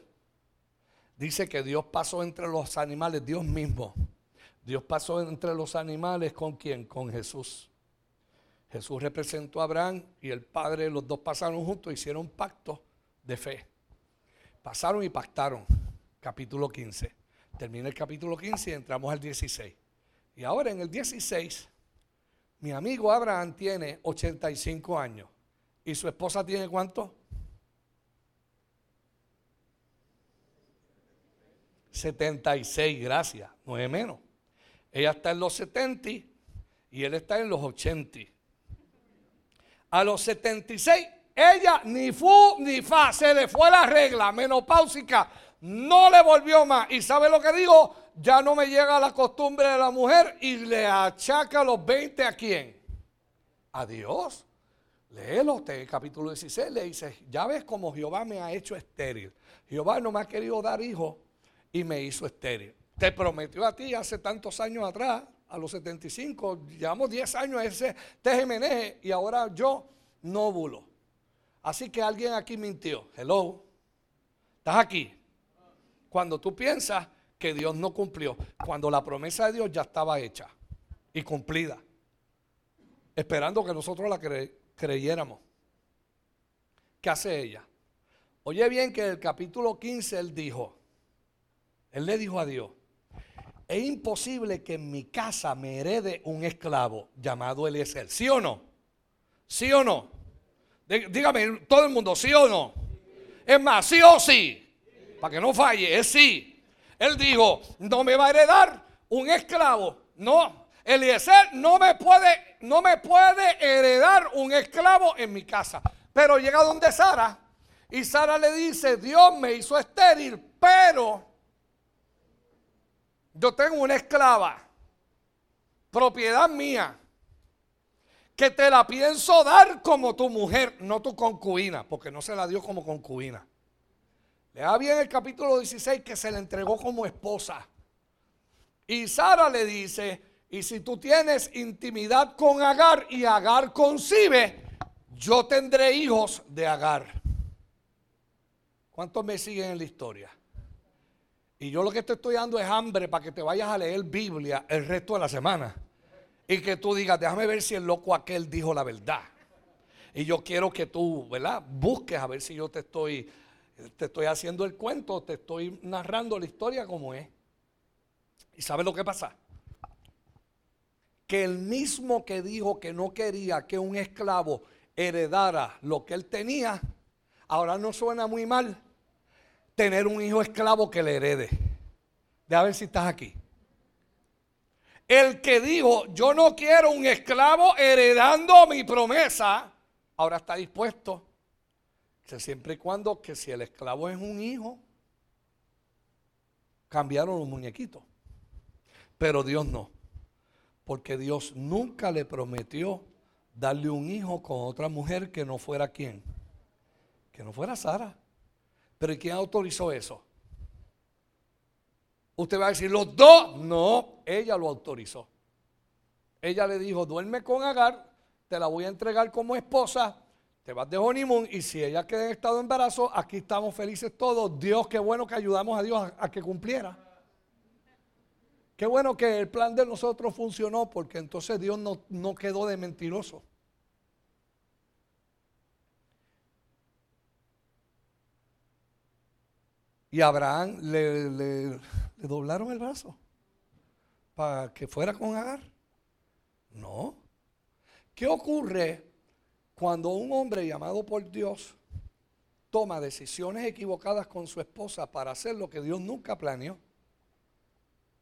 Dice que Dios pasó entre los animales, Dios mismo. Dios pasó entre los animales con quién? Con Jesús. Jesús representó a Abraham y el Padre, los dos pasaron juntos, hicieron pacto de fe. Pasaron y pactaron. Capítulo 15. Termina el capítulo 15 y entramos al 16. Y ahora en el 16, mi amigo Abraham tiene 85 años. ¿Y su esposa tiene cuánto? 76, gracias, no es menos. Ella está en los 70 y él está en los 80. A los 76, ella ni fu ni fa, se le fue la regla menopáusica, no le volvió más. ¿Y sabe lo que digo? Ya no me llega la costumbre de la mujer y le achaca los 20 a quién? A Dios. Léelo, usted, capítulo 16 le dice, ya ves cómo Jehová me ha hecho estéril. Jehová no me ha querido dar hijo y me hizo estéril te prometió a ti hace tantos años atrás, a los 75, llevamos 10 años a ese tejemeneje y ahora yo nóbulo. Así que alguien aquí mintió. Hello. ¿Estás aquí? Cuando tú piensas que Dios no cumplió, cuando la promesa de Dios ya estaba hecha y cumplida, esperando que nosotros la creyéramos. ¿Qué hace ella? Oye bien que en el capítulo 15 él dijo, él le dijo a Dios, es imposible que en mi casa me herede un esclavo llamado Eliezer. ¿Sí o no? ¿Sí o no? Dígame todo el mundo, ¿sí o no? Es más, sí o sí. Para que no falle, es sí. Él dijo, no me va a heredar un esclavo. No, Eliezer no me puede, no me puede heredar un esclavo en mi casa. Pero llega donde Sara y Sara le dice, Dios me hizo estéril, pero yo tengo una esclava, propiedad mía, que te la pienso dar como tu mujer, no tu concubina, porque no se la dio como concubina. Le da bien el capítulo 16 que se le entregó como esposa. Y Sara le dice, y si tú tienes intimidad con Agar y Agar concibe, yo tendré hijos de Agar. ¿Cuántos me siguen en la historia? Y yo lo que te estoy dando es hambre para que te vayas a leer Biblia el resto de la semana. Y que tú digas, déjame ver si el loco aquel dijo la verdad. Y yo quiero que tú, ¿verdad? Busques a ver si yo te estoy, te estoy haciendo el cuento, te estoy narrando la historia como es. ¿Y sabes lo que pasa? Que el mismo que dijo que no quería que un esclavo heredara lo que él tenía, ahora no suena muy mal tener un hijo esclavo que le herede. De ver si estás aquí. El que dijo, yo no quiero un esclavo heredando mi promesa, ahora está dispuesto. siempre y cuando que si el esclavo es un hijo, cambiaron los muñequitos. Pero Dios no. Porque Dios nunca le prometió darle un hijo con otra mujer que no fuera quién. Que no fuera Sara. Pero ¿quién autorizó eso? Usted va a decir, los dos. No, ella lo autorizó. Ella le dijo, duerme con Agar, te la voy a entregar como esposa, te vas de honeymoon y si ella queda en estado de embarazo, aquí estamos felices todos. Dios, qué bueno que ayudamos a Dios a, que cumpliera. Qué bueno que el plan de nosotros funcionó porque entonces Dios no, no quedó de mentiroso. Y Abraham le, doblaron el brazo para que fuera con Agar. No. ¿Qué ocurre cuando un hombre llamado por Dios toma decisiones equivocadas con su esposa para hacer lo que Dios nunca planeó?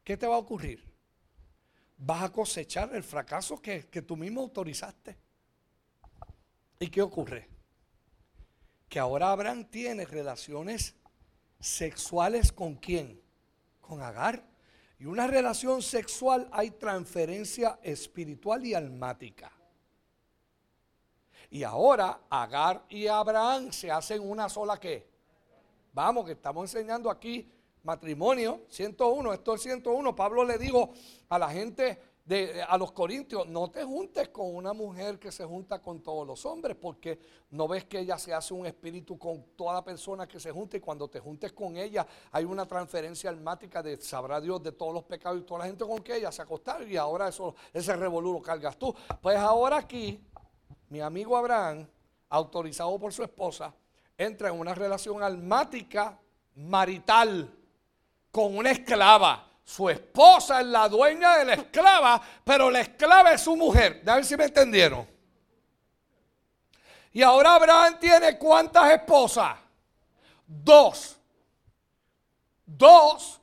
¿Qué te va a ocurrir? Vas a cosechar el fracaso que, que tú mismo autorizaste. ¿Y qué ocurre? Que ahora Abraham tiene relaciones sexuales con quién? Con Agar. Y una relación sexual hay transferencia espiritual y almática. Y ahora Agar y Abraham se hacen una sola qué. Vamos, que estamos enseñando aquí matrimonio, 101, esto es 101. Pablo le dijo a la gente a los corintios, no te juntes con una mujer que se junta con todos los hombres, porque no ves que ella se hace un espíritu con toda persona que se junta y cuando te juntes con ella hay una transferencia almática de sabrá Dios de todos los pecados y toda la gente con que ella se acostaron y ahora eso, ese revolú lo cargas tú. Pues ahora aquí, mi amigo Abraham, autorizado por su esposa, entra en una relación almática marital con una esclava su esposa es la dueña de la esclava, pero la esclava es su mujer. A ver si me entendieron. Y ahora Abraham tiene cuántas esposas? Dos. Dos.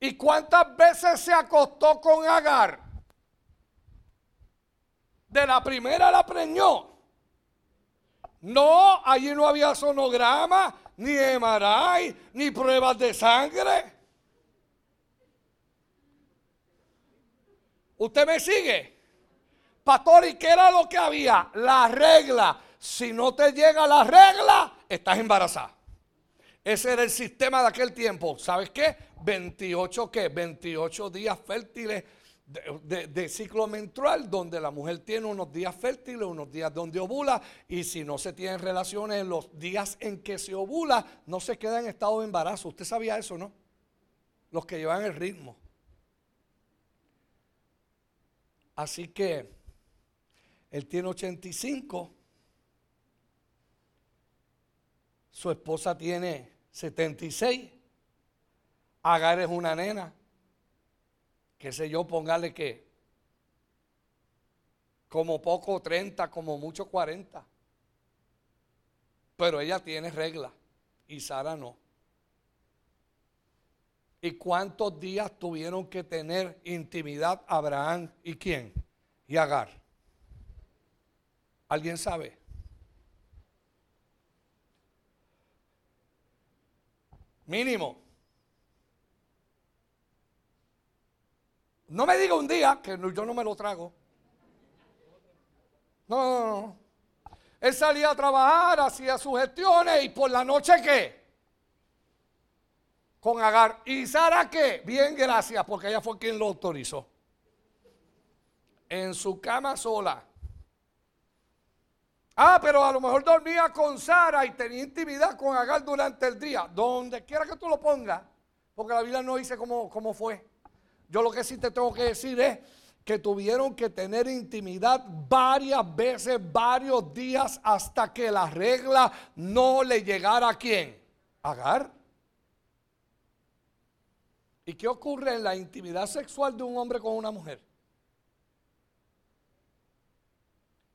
¿Y cuántas veces se acostó con Agar? De la primera la preñó. No, allí no había sonograma, ni emaray, ni pruebas de sangre. ¿Usted me sigue? Pastor, ¿y qué era lo que había? La regla. Si no te llega la regla, estás embarazada. Ese era el sistema de aquel tiempo. ¿Sabes qué? 28 qué? 28 días fértiles de, ciclo menstrual donde la mujer tiene unos días fértiles, unos días donde ovula y si no se tienen relaciones en los días en que se ovula, no se queda en estado de embarazo. Usted sabía eso, ¿no? Los que llevan el ritmo. Así que él tiene 85, su esposa tiene 76, Agar es una nena qué sé yo, póngale que como poco 30, como mucho 40. Pero ella tiene regla y Sara no. ¿Y cuántos días tuvieron que tener intimidad Abraham y quién? Y Agar. ¿Alguien sabe? Mínimo. No me diga un día que yo no me lo trago. No, no, no. Él salía a trabajar, hacía sus gestiones y por la noche qué? Con Agar. ¿Y Sara qué? Bien, gracias, porque ella fue quien lo autorizó. En su cama sola. Ah, pero a lo mejor dormía con Sara y tenía intimidad con Agar durante el día. Donde quiera que tú lo pongas, porque la Biblia no dice cómo, cómo fue. Yo lo que sí te tengo que decir es que tuvieron que tener intimidad varias veces, varios días, hasta que la regla no le llegara a quién? Agar. ¿Y qué ocurre en la intimidad sexual de un hombre con una mujer?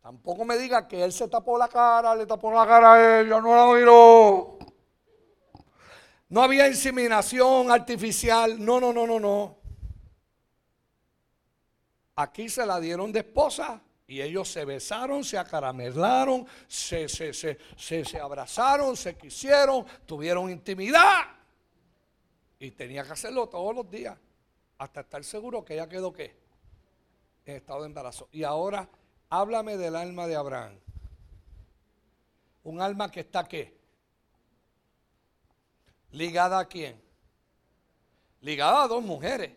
Tampoco me diga que él se tapó la cara, le tapó la cara a ella, no la miró. No había inseminación artificial. No, no, no, no, no. Aquí se la dieron de esposa y ellos se besaron, se acaramelaron, se, se, se, se, abrazaron, se quisieron, tuvieron intimidad. Y tenía que hacerlo todos los días hasta estar seguro que ella quedó qué? En estado de embarazo. Y ahora háblame del alma de Abraham. Un alma que está qué? Ligada a quién? Ligada a dos mujeres.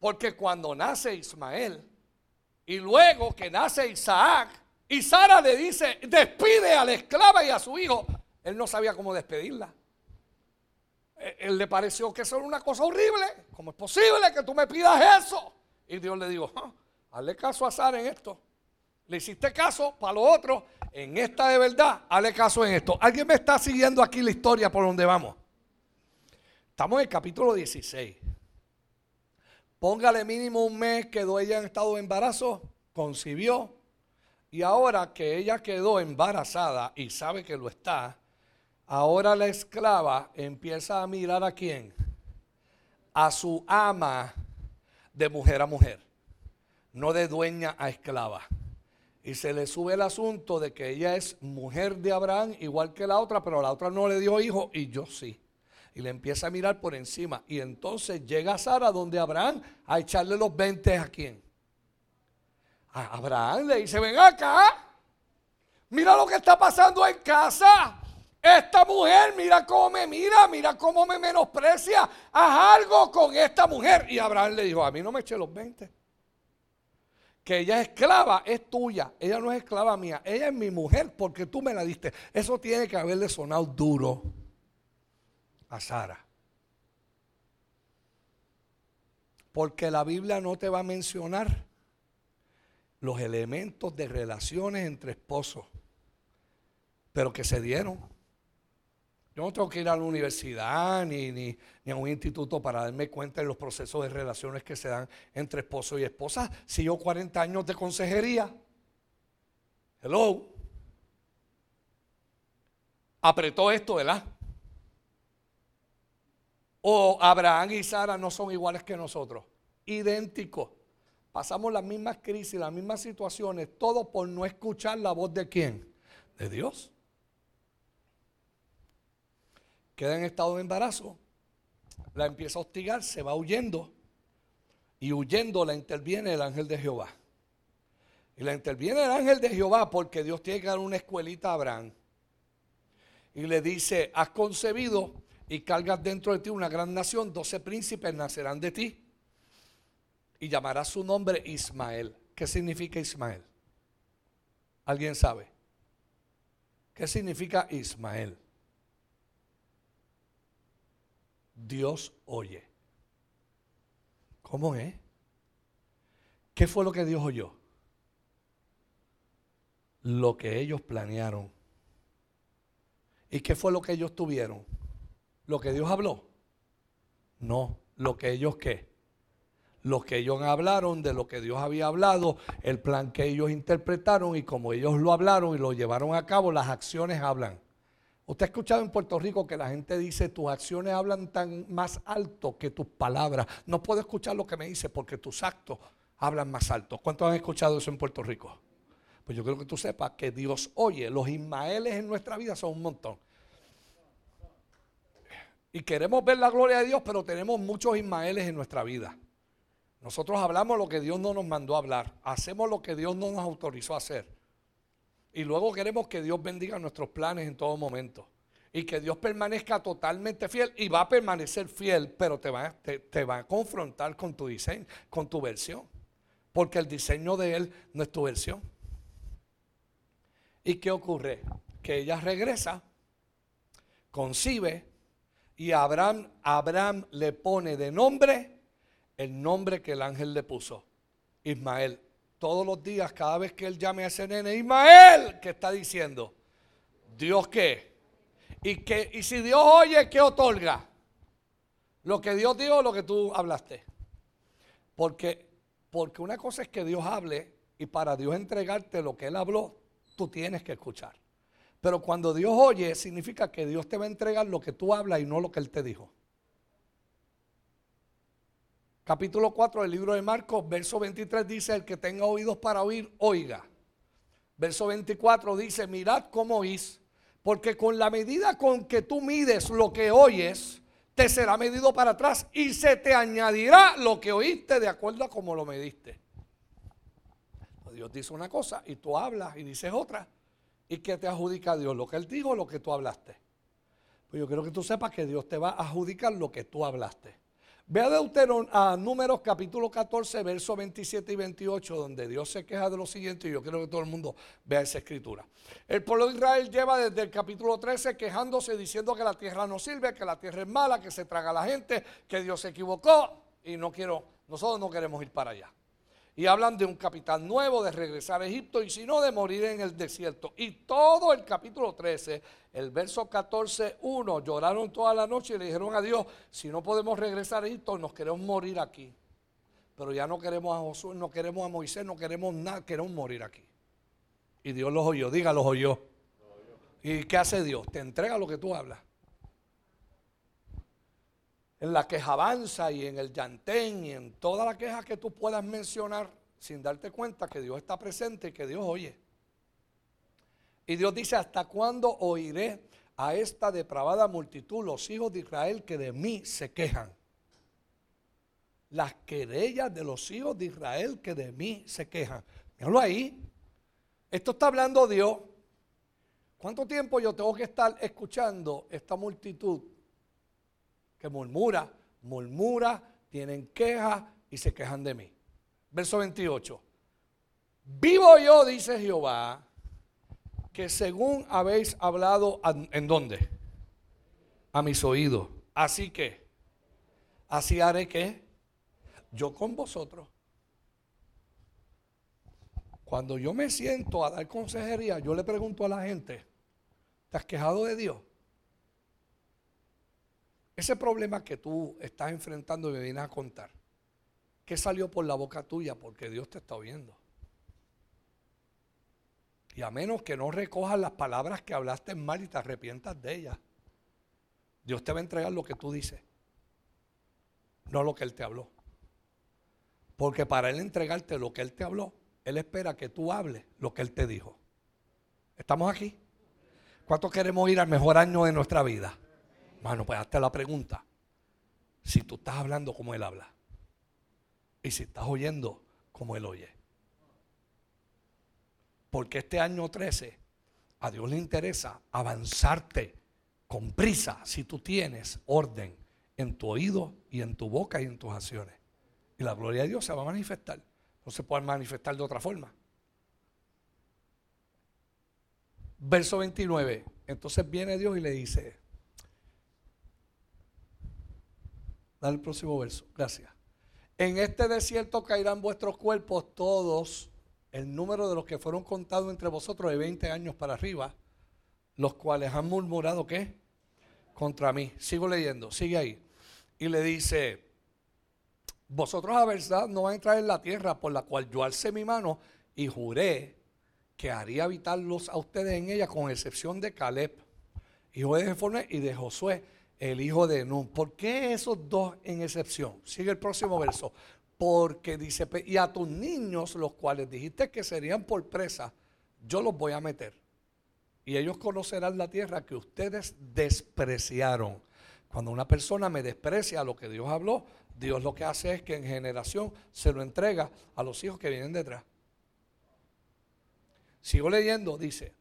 Porque cuando nace Ismael y luego que nace Isaac, y Sara le dice, despide a la esclava y a su hijo, él no sabía cómo despedirla. Él le pareció que eso era una cosa horrible. ¿Cómo es posible que tú me pidas eso? Y Dios le dijo, ah, hazle caso a Sara en esto. Le hiciste caso para lo otro. En esta de verdad, hazle caso en esto. ¿Alguien me está siguiendo aquí la historia por donde vamos? Estamos en el capítulo 16. Póngale mínimo un mes, quedó ella en estado de embarazo, concibió. Y ahora que ella quedó embarazada y sabe que lo está, ahora la esclava empieza a mirar a quién? A su ama de mujer a mujer, no de dueña a esclava. Y se le sube el asunto de que ella es mujer de Abraham, igual que la otra, pero la otra no le dio hijo y yo sí y le empieza a mirar por encima. Y entonces llega Sara donde Abraham a echarle los 20 a quién. A Abraham le dice, ven acá, mira lo que está pasando en casa. Esta mujer, mira cómo me mira, mira cómo me menosprecia. Haz algo con esta mujer. Y Abraham le dijo, a mí no me eche los 20. Que ella es esclava, es tuya. Ella no es esclava mía. Ella es mi mujer porque tú me la diste. Eso tiene que haberle sonado duro a Sara. Porque la Biblia no te va a mencionar los elementos de relaciones entre esposos, pero que se dieron. Yo no tengo que ir a la universidad ni, ni, a un instituto para darme cuenta de los procesos de relaciones que se dan entre esposo y esposa. Si yo 40 años de consejería, hello, apretó esto, ¿verdad? O Abraham y Sara no son iguales que nosotros. Idénticos. Pasamos las mismas crisis, las mismas situaciones, todo por no escuchar la voz de quién? De Dios. Queda en estado de embarazo. La empieza a hostigar, se va huyendo. Y huyendo la interviene el ángel de Jehová. Y la interviene el ángel de Jehová porque Dios tiene que dar una escuelita a Abraham. y le dice, has concebido y cargas dentro de ti una gran nación, doce príncipes nacerán de ti y llamará su nombre Ismael. ¿Qué significa Ismael? ¿Alguien sabe? ¿Qué significa Ismael? Dios oye. ¿Cómo es? ¿Qué fue lo que Dios oyó? Lo que ellos planearon. ¿Y qué fue lo que ellos tuvieron? ¿Lo que Dios habló? No, lo que ellos qué? Lo que ellos hablaron de lo que Dios había hablado, el plan que ellos interpretaron y como ellos lo hablaron y lo llevaron a cabo, las acciones hablan. Usted ha escuchado en Puerto Rico que la gente dice, tus acciones hablan tan más alto que tus palabras. No puedo escuchar lo que me dice porque tus actos hablan más alto. ¿Cuántos han escuchado eso en Puerto Rico? Pues yo creo que tú sepas que Dios oye. Los Ismaeles en nuestra vida son un montón. Y queremos ver la gloria de Dios, pero tenemos muchos Ismaeles en nuestra vida. Nosotros hablamos lo que Dios no nos mandó a hablar. Hacemos lo que Dios no nos autorizó a hacer. Y luego queremos que Dios bendiga nuestros planes en todo momento. Y que Dios permanezca totalmente fiel. Y va a permanecer fiel, pero te va, te, va a confrontar con tu diseño, con tu versión. Porque el diseño de Él no es tu versión. ¿Y qué ocurre? Que ella regresa, concibe, y Abraham, Abraham le pone de nombre el nombre que el ángel le puso, Ismael todos los días, cada vez que él llame a ese nene, Ismael, ¿qué está diciendo? ¿Dios qué? Y, que, y si Dios oye, ¿qué otorga? Lo que Dios dijo lo que tú hablaste. Porque, porque una cosa es que Dios hable y para Dios entregarte lo que Él habló, tú tienes que escuchar. Pero cuando Dios oye, significa que Dios te va a entregar lo que tú hablas y no lo que Él te dijo capítulo 4 del libro de Marcos, verso 23 dice, el que tenga oídos para oír, oiga. Verso 24 dice, mirad cómo oís, porque con la medida con que tú mides lo que oyes, te será medido para atrás y se te añadirá lo que oíste de acuerdo a cómo lo mediste. Dios dice una cosa y tú hablas y dices otra. ¿Y qué te adjudica Dios? Lo que Él dijo o lo que tú hablaste. Pues yo quiero que tú sepas que Dios te va a adjudicar lo que tú hablaste. Ve a Deuteron, a Números capítulo 14, versos 27 y 28, donde Dios se queja de lo siguiente y yo quiero que todo el mundo vea esa escritura. El pueblo de Israel lleva desde el capítulo 13 quejándose diciendo que la tierra no sirve, que la tierra es mala, que se traga la gente, que Dios se equivocó y no quiero, nosotros no queremos ir para allá. Y hablan de un capitán nuevo, de regresar a Egipto y si no, de morir en el desierto. Y todo el capítulo 13, el verso 14, 1, lloraron toda la noche y le dijeron a Dios, si no podemos regresar a Egipto, nos queremos morir aquí. Pero ya no queremos a Josué, no queremos a Moisés, no queremos nada, queremos morir aquí. Y Dios los oyó, diga, los oyó. ¿Y qué hace Dios? Te entrega lo que tú hablas en la queja avanza y en el llantén y en toda la queja que tú puedas mencionar sin darte cuenta que Dios está presente y que Dios oye. Y Dios dice, ¿hasta cuándo oiré a esta depravada multitud, los hijos de Israel que de mí se quejan? Las querellas de los hijos de Israel que de mí se quejan. Míralo ahí. Esto está hablando Dios. ¿Cuánto tiempo yo tengo que estar escuchando esta multitud que murmura, murmura, tienen quejas y se quejan de mí. Verso 28. Vivo yo, dice Jehová, que según habéis hablado, ¿en dónde? A mis oídos. Así que, así haré que yo con vosotros. Cuando yo me siento a dar consejería, yo le pregunto a la gente, ¿te has quejado de Dios? Ese problema que tú estás enfrentando y me vienes a contar, ¿qué salió por la boca tuya? Porque Dios te está oyendo. Y a menos que no recojas las palabras que hablaste mal y te arrepientas de ellas, Dios te va a entregar lo que tú dices, no lo que Él te habló. Porque para Él entregarte lo que Él te habló, Él espera que tú hables lo que Él te dijo. ¿Estamos aquí? ¿Cuántos queremos ir al mejor año de nuestra vida? Bueno, pues hazte la pregunta. Si tú estás hablando como Él habla. Y si estás oyendo como Él oye. Porque este año 13 a Dios le interesa avanzarte con prisa si tú tienes orden en tu oído y en tu boca y en tus acciones. Y la gloria de Dios se va a manifestar. No se puede manifestar de otra forma. Verso 29. Entonces viene Dios y le dice, dale el próximo verso, gracias. En este desierto caerán vuestros cuerpos todos, el número de los que fueron contados entre vosotros de 20 años para arriba, los cuales han murmurado, ¿qué? Contra mí. Sigo leyendo, sigue ahí. Y le dice, vosotros a verdad no van a entrar en la tierra por la cual yo alcé mi mano y juré que haría habitarlos a ustedes en ella, con excepción de Caleb, hijo de Jefoné, y de Josué, el hijo de Nun. ¿Por qué esos dos en excepción? Sigue el próximo verso. Porque dice, y a tus niños, los cuales dijiste que serían por presa, yo los voy a meter. Y ellos conocerán la tierra que ustedes despreciaron. Cuando una persona me desprecia lo que Dios habló, Dios lo que hace es que en generación se lo entrega a los hijos que vienen detrás. Sigo leyendo, dice,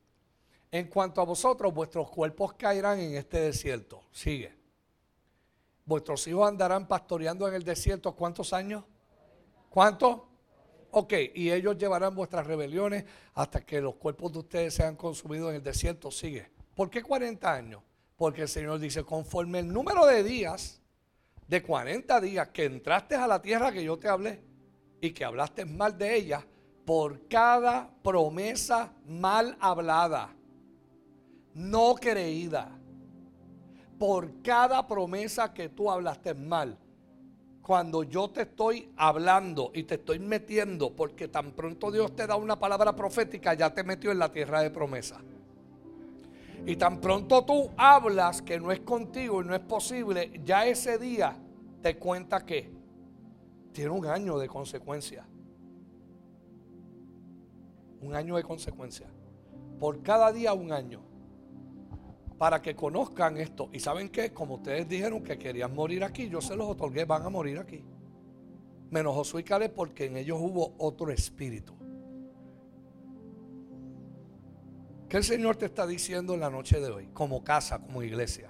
en cuanto a vosotros, vuestros cuerpos caerán en este desierto. Sigue. Vuestros hijos andarán pastoreando en el desierto. ¿Cuántos años? ¿Cuántos? Ok, y ellos llevarán vuestras rebeliones hasta que los cuerpos de ustedes sean consumidos en el desierto. Sigue. ¿Por qué 40 años? Porque el Señor dice, conforme el número de días, de 40 días que entraste a la tierra que yo te hablé y que hablaste mal de ella, por cada promesa mal hablada, no creída, por cada promesa que tú hablaste mal, cuando yo te estoy hablando y te estoy metiendo, porque tan pronto Dios te da una palabra profética, ya te metió en la tierra de promesa. Y tan pronto tú hablas que no es contigo y no es posible, ya ese día te cuenta que tiene un año de consecuencias un año de consecuencia. Por cada día un año. Para que conozcan esto. Y saben que, como ustedes dijeron que querían morir aquí, yo se los otorgué, van a morir aquí. Menos Josué y Caleb porque en ellos hubo otro espíritu. ¿Qué el Señor te está diciendo en la noche de hoy? Como casa, como iglesia.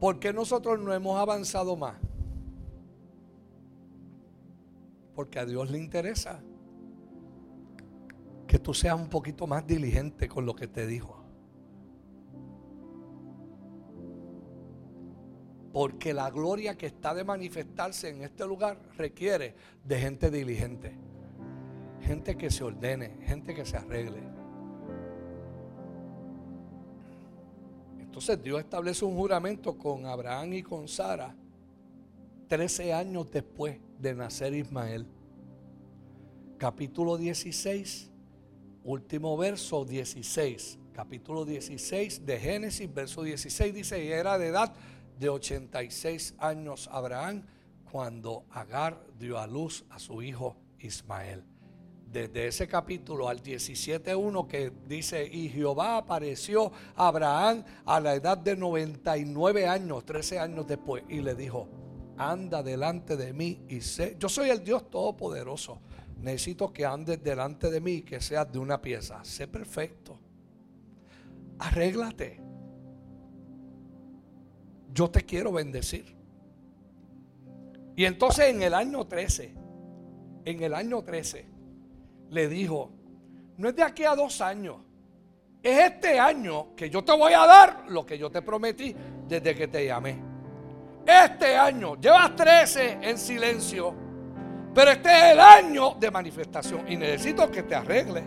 ¿Por qué nosotros no hemos avanzado más? Porque a Dios le interesa que tú seas un poquito más diligente con lo que te dijo. Porque la gloria que está de manifestarse en este lugar requiere de gente diligente. Gente que se ordene, gente que se arregle. Entonces Dios establece un juramento con Abraham y con Sara 13 años después de nacer Ismael. Capítulo 16 Último verso 16, capítulo 16 de Génesis, verso 16 dice, y era de edad de 86 años Abraham cuando Agar dio a luz a su hijo Ismael. Desde ese capítulo al 17.1 que dice, y Jehová apareció a Abraham a la edad de 99 años, 13 años después, y le dijo, anda delante de mí y sé, yo soy el Dios Todopoderoso necesito que andes delante de mí, que seas de una pieza. Sé perfecto. Arréglate. Yo te quiero bendecir. Y entonces en el año 13, en el año 13, le dijo, no es de aquí a dos años, es este año que yo te voy a dar lo que yo te prometí desde que te llamé. Este año, llevas 13 en silencio pero este es el año de manifestación y necesito que te arregle.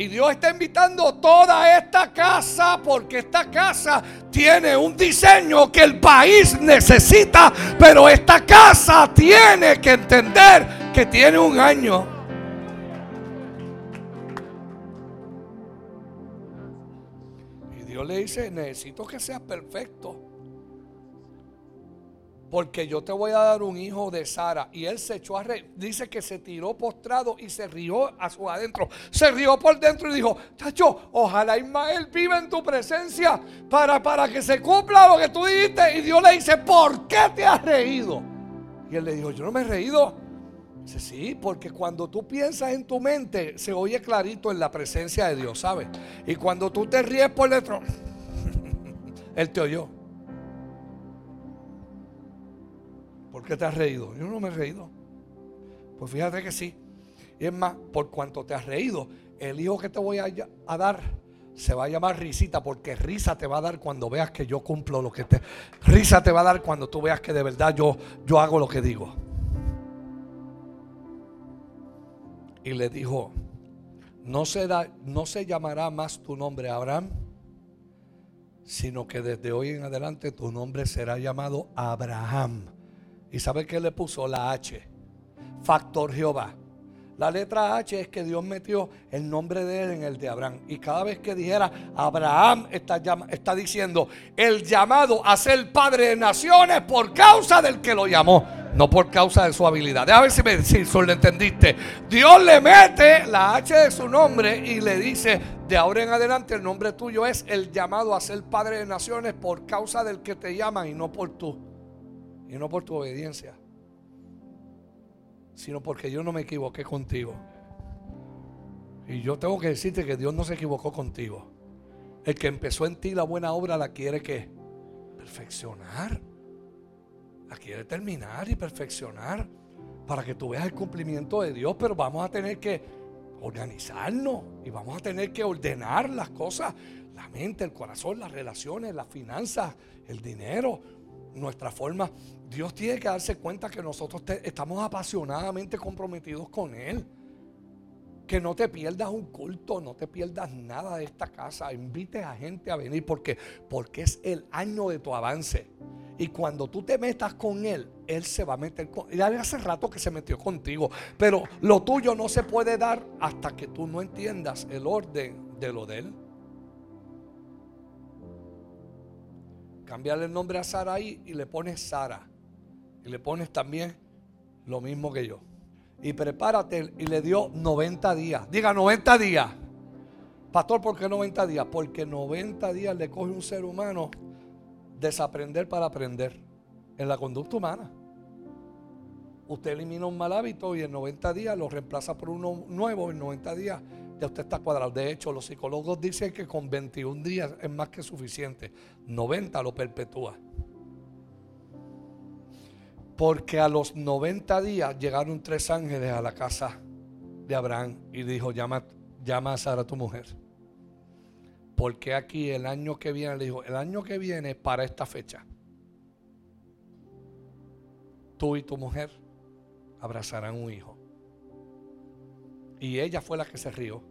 Y Dios está invitando toda esta casa porque esta casa tiene un diseño que el país necesita, pero esta casa tiene que entender que tiene un año. Y Dios le dice, necesito que seas perfecto. Porque yo te voy a dar un hijo de Sara. Y él se echó a reír. Dice que se tiró postrado y se rió a su adentro. Se rió por dentro y dijo: Chacho, ojalá Ismael viva en tu presencia para, para que se cumpla lo que tú dijiste. Y Dios le dice: ¿Por qué te has reído? Y él le dijo: Yo no me he reído. Sí, sí, porque cuando tú piensas en tu mente, se oye clarito en la presencia de Dios, ¿sabes? Y cuando tú te ríes por dentro, Él te oyó. ¿Por qué te has reído? Yo no me he reído. Pues fíjate que sí. Y es más, por cuanto te has reído, el hijo que te voy a, dar se va a llamar risita porque risa te va a dar cuando veas que yo cumplo lo que te... Risa te va a dar cuando tú veas que de verdad yo, yo hago lo que digo. Y le dijo, no no se llamará más tu nombre Abraham, sino que desde hoy en adelante tu nombre será llamado Abraham. ¿Y sabe qué le puso? La H. Factor Jehová. La letra H es que Dios metió el nombre de él en el de Abraham. Y cada vez que dijera Abraham, está, diciendo el llamado a ser padre de naciones por causa del que lo llamó, no por causa de su habilidad. Déjame ver si, me, lo entendiste. Dios le mete la H de su nombre y le dice, de ahora en adelante el nombre tuyo es el llamado a ser padre de naciones por causa del que te llama y no por tú. Y no por tu obediencia sino porque yo no me equivoqué contigo. Y yo tengo que decirte que Dios no se equivocó contigo. El que empezó en ti la buena obra la quiere que perfeccionar. La quiere terminar y perfeccionar para que tú veas el cumplimiento de Dios, pero vamos a tener que organizarnos y vamos a tener que ordenar las cosas, la mente, el corazón, las relaciones, las finanzas, el dinero, nuestra forma. Dios tiene que darse cuenta que nosotros estamos apasionadamente comprometidos con Él. Que no te pierdas un culto, no te pierdas nada de esta casa. Invite a gente a venir porque, porque es el año de tu avance. Y cuando tú te metas con Él, Él se va a meter con... Ya hace rato que se metió contigo. Pero lo tuyo no se puede dar hasta que tú no entiendas el orden de lo de Él. Cambiarle el nombre a Sara ahí y le pones Sara. Y le pones también lo mismo que yo. Y prepárate y le dio 90 días. Diga 90 días. Pastor, ¿por qué 90 días? Porque 90 días le coge un ser humano desaprender para aprender en la conducta humana. Usted elimina un mal hábito y en 90 días lo reemplaza por uno nuevo. En 90 días ya usted está cuadrado. De hecho, los psicólogos dicen que con 21 días es más que suficiente. 90 lo perpetúa. Porque a los 90 días llegaron tres ángeles a la casa de Abraham y dijo, llama, llama a Sara tu mujer. Porque aquí el año que viene, le dijo, el año que viene para esta fecha, tú y tu mujer abrazarán un hijo. Y ella fue la que se rió.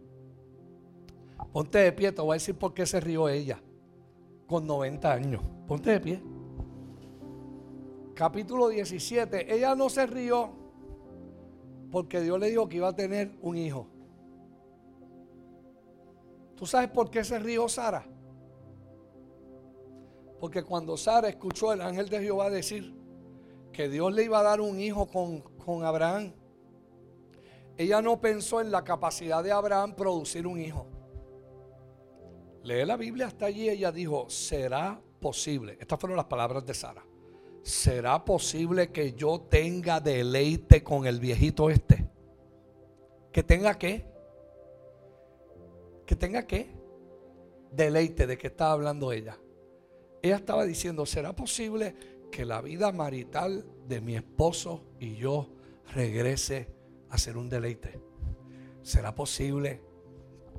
Ponte de pie, te voy a decir por qué se rió ella con 90 años. Ponte de pie. Capítulo 17. Ella no se rió porque Dios le dijo que iba a tener un hijo. ¿Tú sabes por qué se rió Sara? Porque cuando Sara escuchó el ángel de Jehová decir que Dios le iba a dar un hijo con, con Abraham, ella no pensó en la capacidad de Abraham producir un hijo. Lee la Biblia hasta allí, ella dijo, será posible. Estas fueron las palabras de Sara. ¿Será posible que yo tenga deleite con el viejito este? ¿Que tenga qué? ¿Que tenga qué? Deleite de que estaba hablando ella. Ella estaba diciendo, ¿será posible que la vida marital de mi esposo y yo regrese a ser un deleite? ¿Será posible,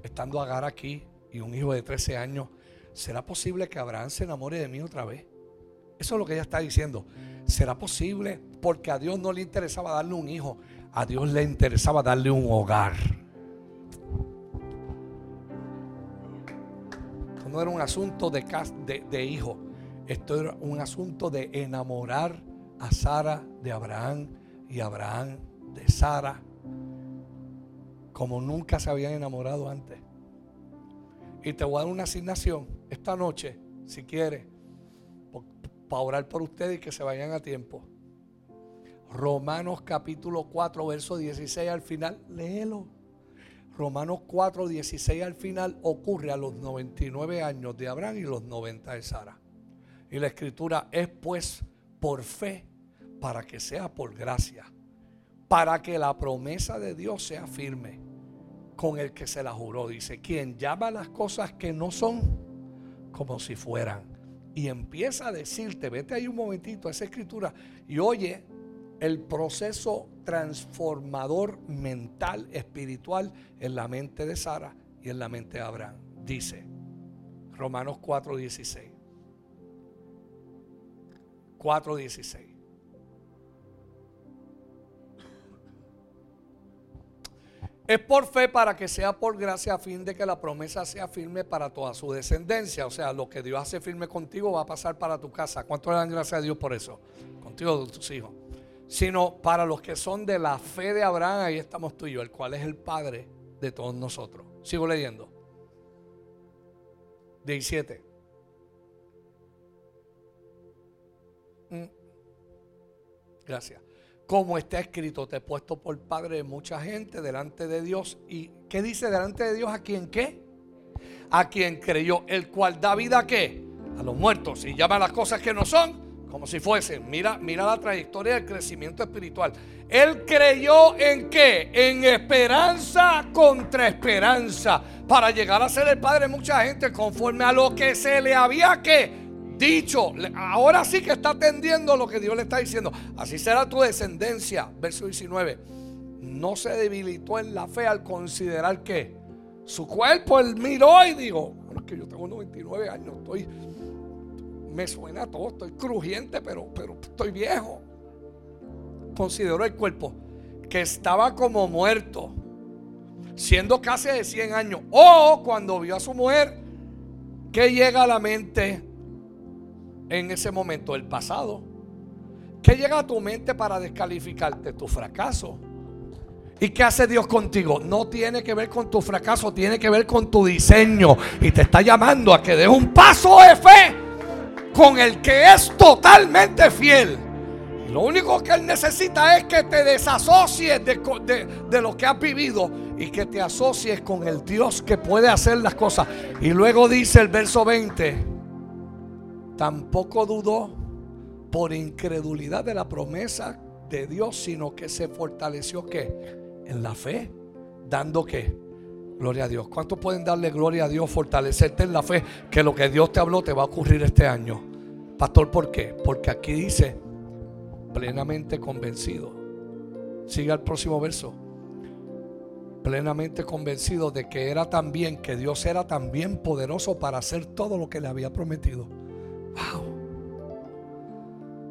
estando Agar aquí, y un hijo de 13 años, ¿será posible que Abraham se enamore de mí otra vez? Eso es lo que ella está diciendo. ¿Será posible? Porque a Dios no le interesaba darle un hijo, a Dios le interesaba darle un hogar. Esto no era un asunto de, de, de hijo, esto era un asunto de enamorar a Sara de Abraham y Abraham de Sara como nunca se habían enamorado antes. Y te voy a dar una asignación esta noche, si quieres, para orar por ustedes y que se vayan a tiempo. Romanos capítulo 4, verso 16 al final, léelo. Romanos 4, 16 al final ocurre a los 99 años de Abraham y los 90 de Sara. Y la escritura es pues por fe para que sea por gracia. para que la promesa de Dios sea firme con el que se la juró. Dice, quien llama las cosas que no son como si fueran. Y empieza a decirte, vete ahí un momentito a esa escritura y oye el proceso transformador mental, espiritual en la mente de Sara y en la mente de Abraham. Dice Romanos 4:16. 4:16. Es por fe para que sea por gracia a fin de que la promesa sea firme para toda su descendencia. O sea, lo que Dios hace firme contigo va a pasar para tu casa. ¿Cuánto le dan gracias a Dios por eso? Contigo, tus hijos. Sino para los que son de la fe de Abraham, ahí estamos tú y yo, el cual es el Padre de todos nosotros. Sigo leyendo. 17. Mm. Gracias como está escrito, te he puesto por padre de mucha gente delante de Dios. ¿Y qué dice delante de Dios? ¿A quien qué? A quien creyó, el cual da vida a qué? A los muertos y llama las cosas que no son como si fuesen. Mira, mira la trayectoria del crecimiento espiritual. Él creyó en qué? En esperanza contra esperanza. Para llegar a ser el padre de mucha gente conforme a lo que se le había que dicho, ahora sí que está atendiendo lo que Dios le está diciendo. Así será tu descendencia. Verso 19. No se debilitó en la fe al considerar que su cuerpo, él miró y dijo, bueno, que yo tengo 99 años, estoy, me suena todo, estoy crujiente, pero, pero estoy viejo. Consideró el cuerpo que estaba como muerto, siendo casi de 100 años. O cuando vio a su mujer, que llega a la mente en ese momento el pasado. ¿Qué llega a tu mente para descalificarte? Tu fracaso. ¿Y qué hace Dios contigo? No tiene que ver con tu fracaso, tiene que ver con tu diseño. Y te está llamando a que des un paso de fe con el que es totalmente fiel. lo único que Él necesita es que te desasocies de, de lo que has vivido y que te asocies con el Dios que puede hacer las cosas. Y luego dice el verso 20 tampoco dudó por incredulidad de la promesa de Dios, sino que se fortaleció que en la fe, dando que gloria a Dios. ¿Cuántos pueden darle gloria a Dios, fortalecerte en la fe que lo que Dios te habló te va a ocurrir este año? Pastor, ¿por qué? Porque aquí dice plenamente convencido. Sigue al próximo verso. Plenamente convencido de que era también, que Dios era también poderoso para hacer todo lo que le había prometido. Wow.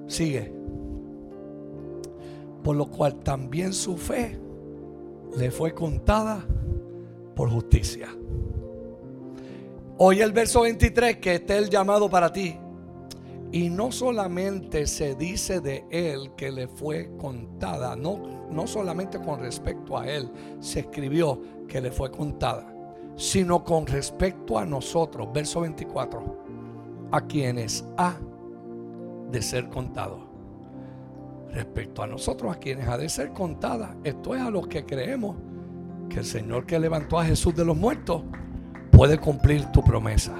Sigue. Por lo cual también su fe le fue contada por justicia. Oye el verso 23 que este es el llamado para ti. Y no solamente se dice de él que le fue contada, no, no solamente con respecto a él se escribió que le fue contada, sino con respecto a nosotros. Verso 24 a quienes ha de ser contado. Respecto a nosotros, a quienes ha de ser contada, esto es a los que creemos que el Señor que levantó a Jesús de los muertos puede cumplir tu promesa.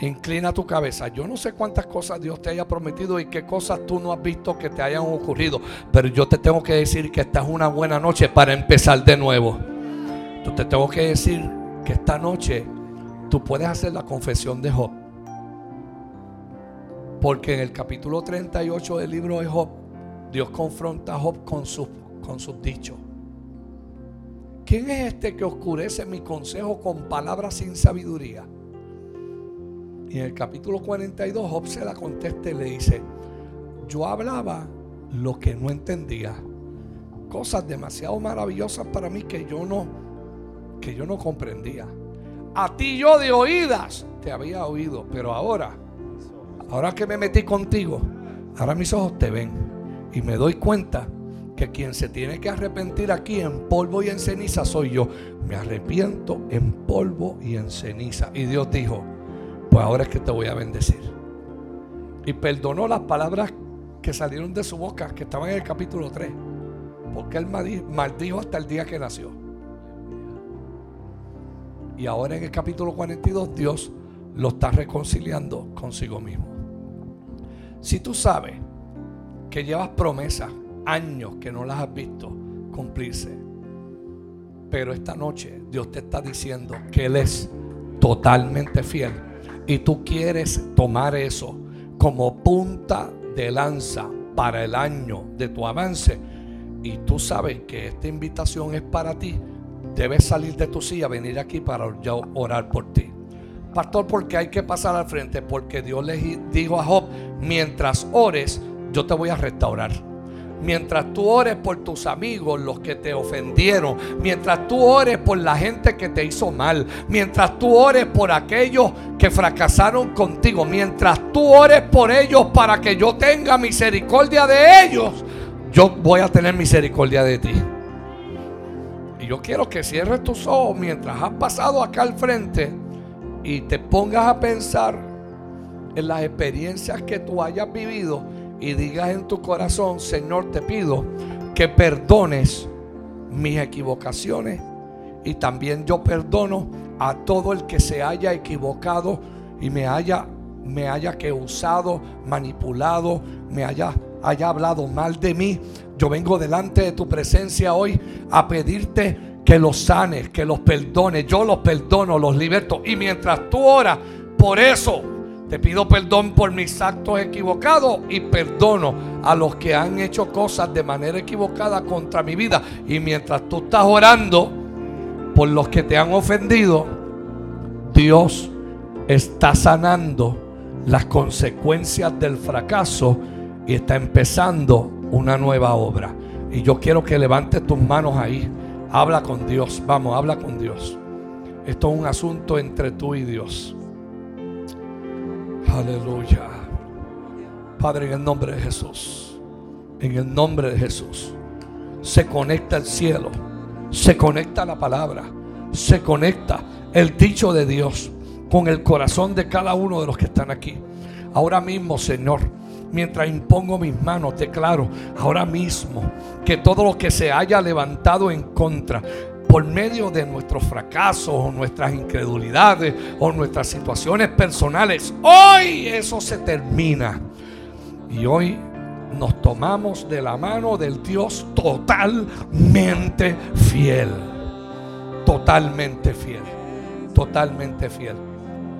Inclina tu cabeza. Yo no sé cuántas cosas Dios te haya prometido y qué cosas tú no has visto que te hayan ocurrido. Pero yo te tengo que decir que esta es una buena noche para empezar de nuevo. Yo te tengo que decir que esta noche tú puedes hacer la confesión de Job. Porque en el capítulo 38 del libro de Job, Dios confronta a Job con sus, con dichos. ¿Quién es este que oscurece mi consejo con palabras sin sabiduría? Y en el capítulo 42 Job se la contesta y le dice, yo hablaba lo que no entendía. Cosas demasiado maravillosas para mí que yo no, que yo no comprendía. A ti yo de oídas te había oído, pero ahora Ahora que me metí contigo, ahora mis ojos te ven y me doy cuenta que quien se tiene que arrepentir aquí en polvo y en ceniza soy yo. Me arrepiento en polvo y en ceniza. Y Dios dijo, pues ahora es que te voy a bendecir. Y perdonó las palabras que salieron de su boca, que estaban en el capítulo 3. Porque él maldijo hasta el día que nació. Y ahora en el capítulo 42 Dios lo está reconciliando consigo mismo. Si tú sabes que llevas promesa años que no las has visto cumplirse. Pero esta noche Dios te está diciendo que Él es totalmente fiel. Y tú quieres tomar eso como punta de lanza para el año de tu avance. Y tú sabes que esta invitación es para ti. Debes salir de tu silla, venir aquí para orar por ti. Pastor, porque hay que pasar al frente? Porque Dios le dijo a Job, mientras ores, yo te voy a restaurar. Mientras tú ores por tus amigos, los que te ofendieron. Mientras tú ores por la gente que te hizo mal. Mientras tú ores por aquellos que fracasaron contigo. Mientras tú ores por ellos para que yo tenga misericordia de ellos. Yo voy a tener misericordia de ti. Y yo quiero que cierres tus ojos mientras has pasado acá al frente y te pongas a pensar en las experiencias que tú hayas vivido y digas en tu corazón, Señor, te pido que perdones mis equivocaciones y también yo perdono a todo el que se haya equivocado y me haya me haya que usado, manipulado, me haya haya hablado mal de mí. Yo vengo delante de tu presencia hoy a pedirte que los sanes, que los perdones. Yo los perdono, los liberto. Y mientras tú oras, por eso te pido perdón por mis actos equivocados y perdono a los que han hecho cosas de manera equivocada contra mi vida. Y mientras tú estás orando por los que te han ofendido, Dios está sanando las consecuencias del fracaso y está empezando una nueva obra. Y yo quiero que levantes tus manos ahí. Habla con Dios. Vamos, habla con Dios. Esto es un asunto entre tú y Dios. Aleluya. Padre, en el nombre de Jesús. En el nombre de Jesús. Se conecta el cielo. Se conecta la palabra. Se conecta el dicho de Dios con el corazón de cada uno de los que están aquí. Ahora mismo, Señor, mientras impongo mis manos, declaro ahora mismo que todo lo que se haya levantado en contra por medio de nuestros fracasos o nuestras incredulidades o nuestras situaciones personales. Hoy eso se termina. Y hoy nos tomamos de la mano del Dios totalmente fiel. Totalmente fiel. Totalmente fiel.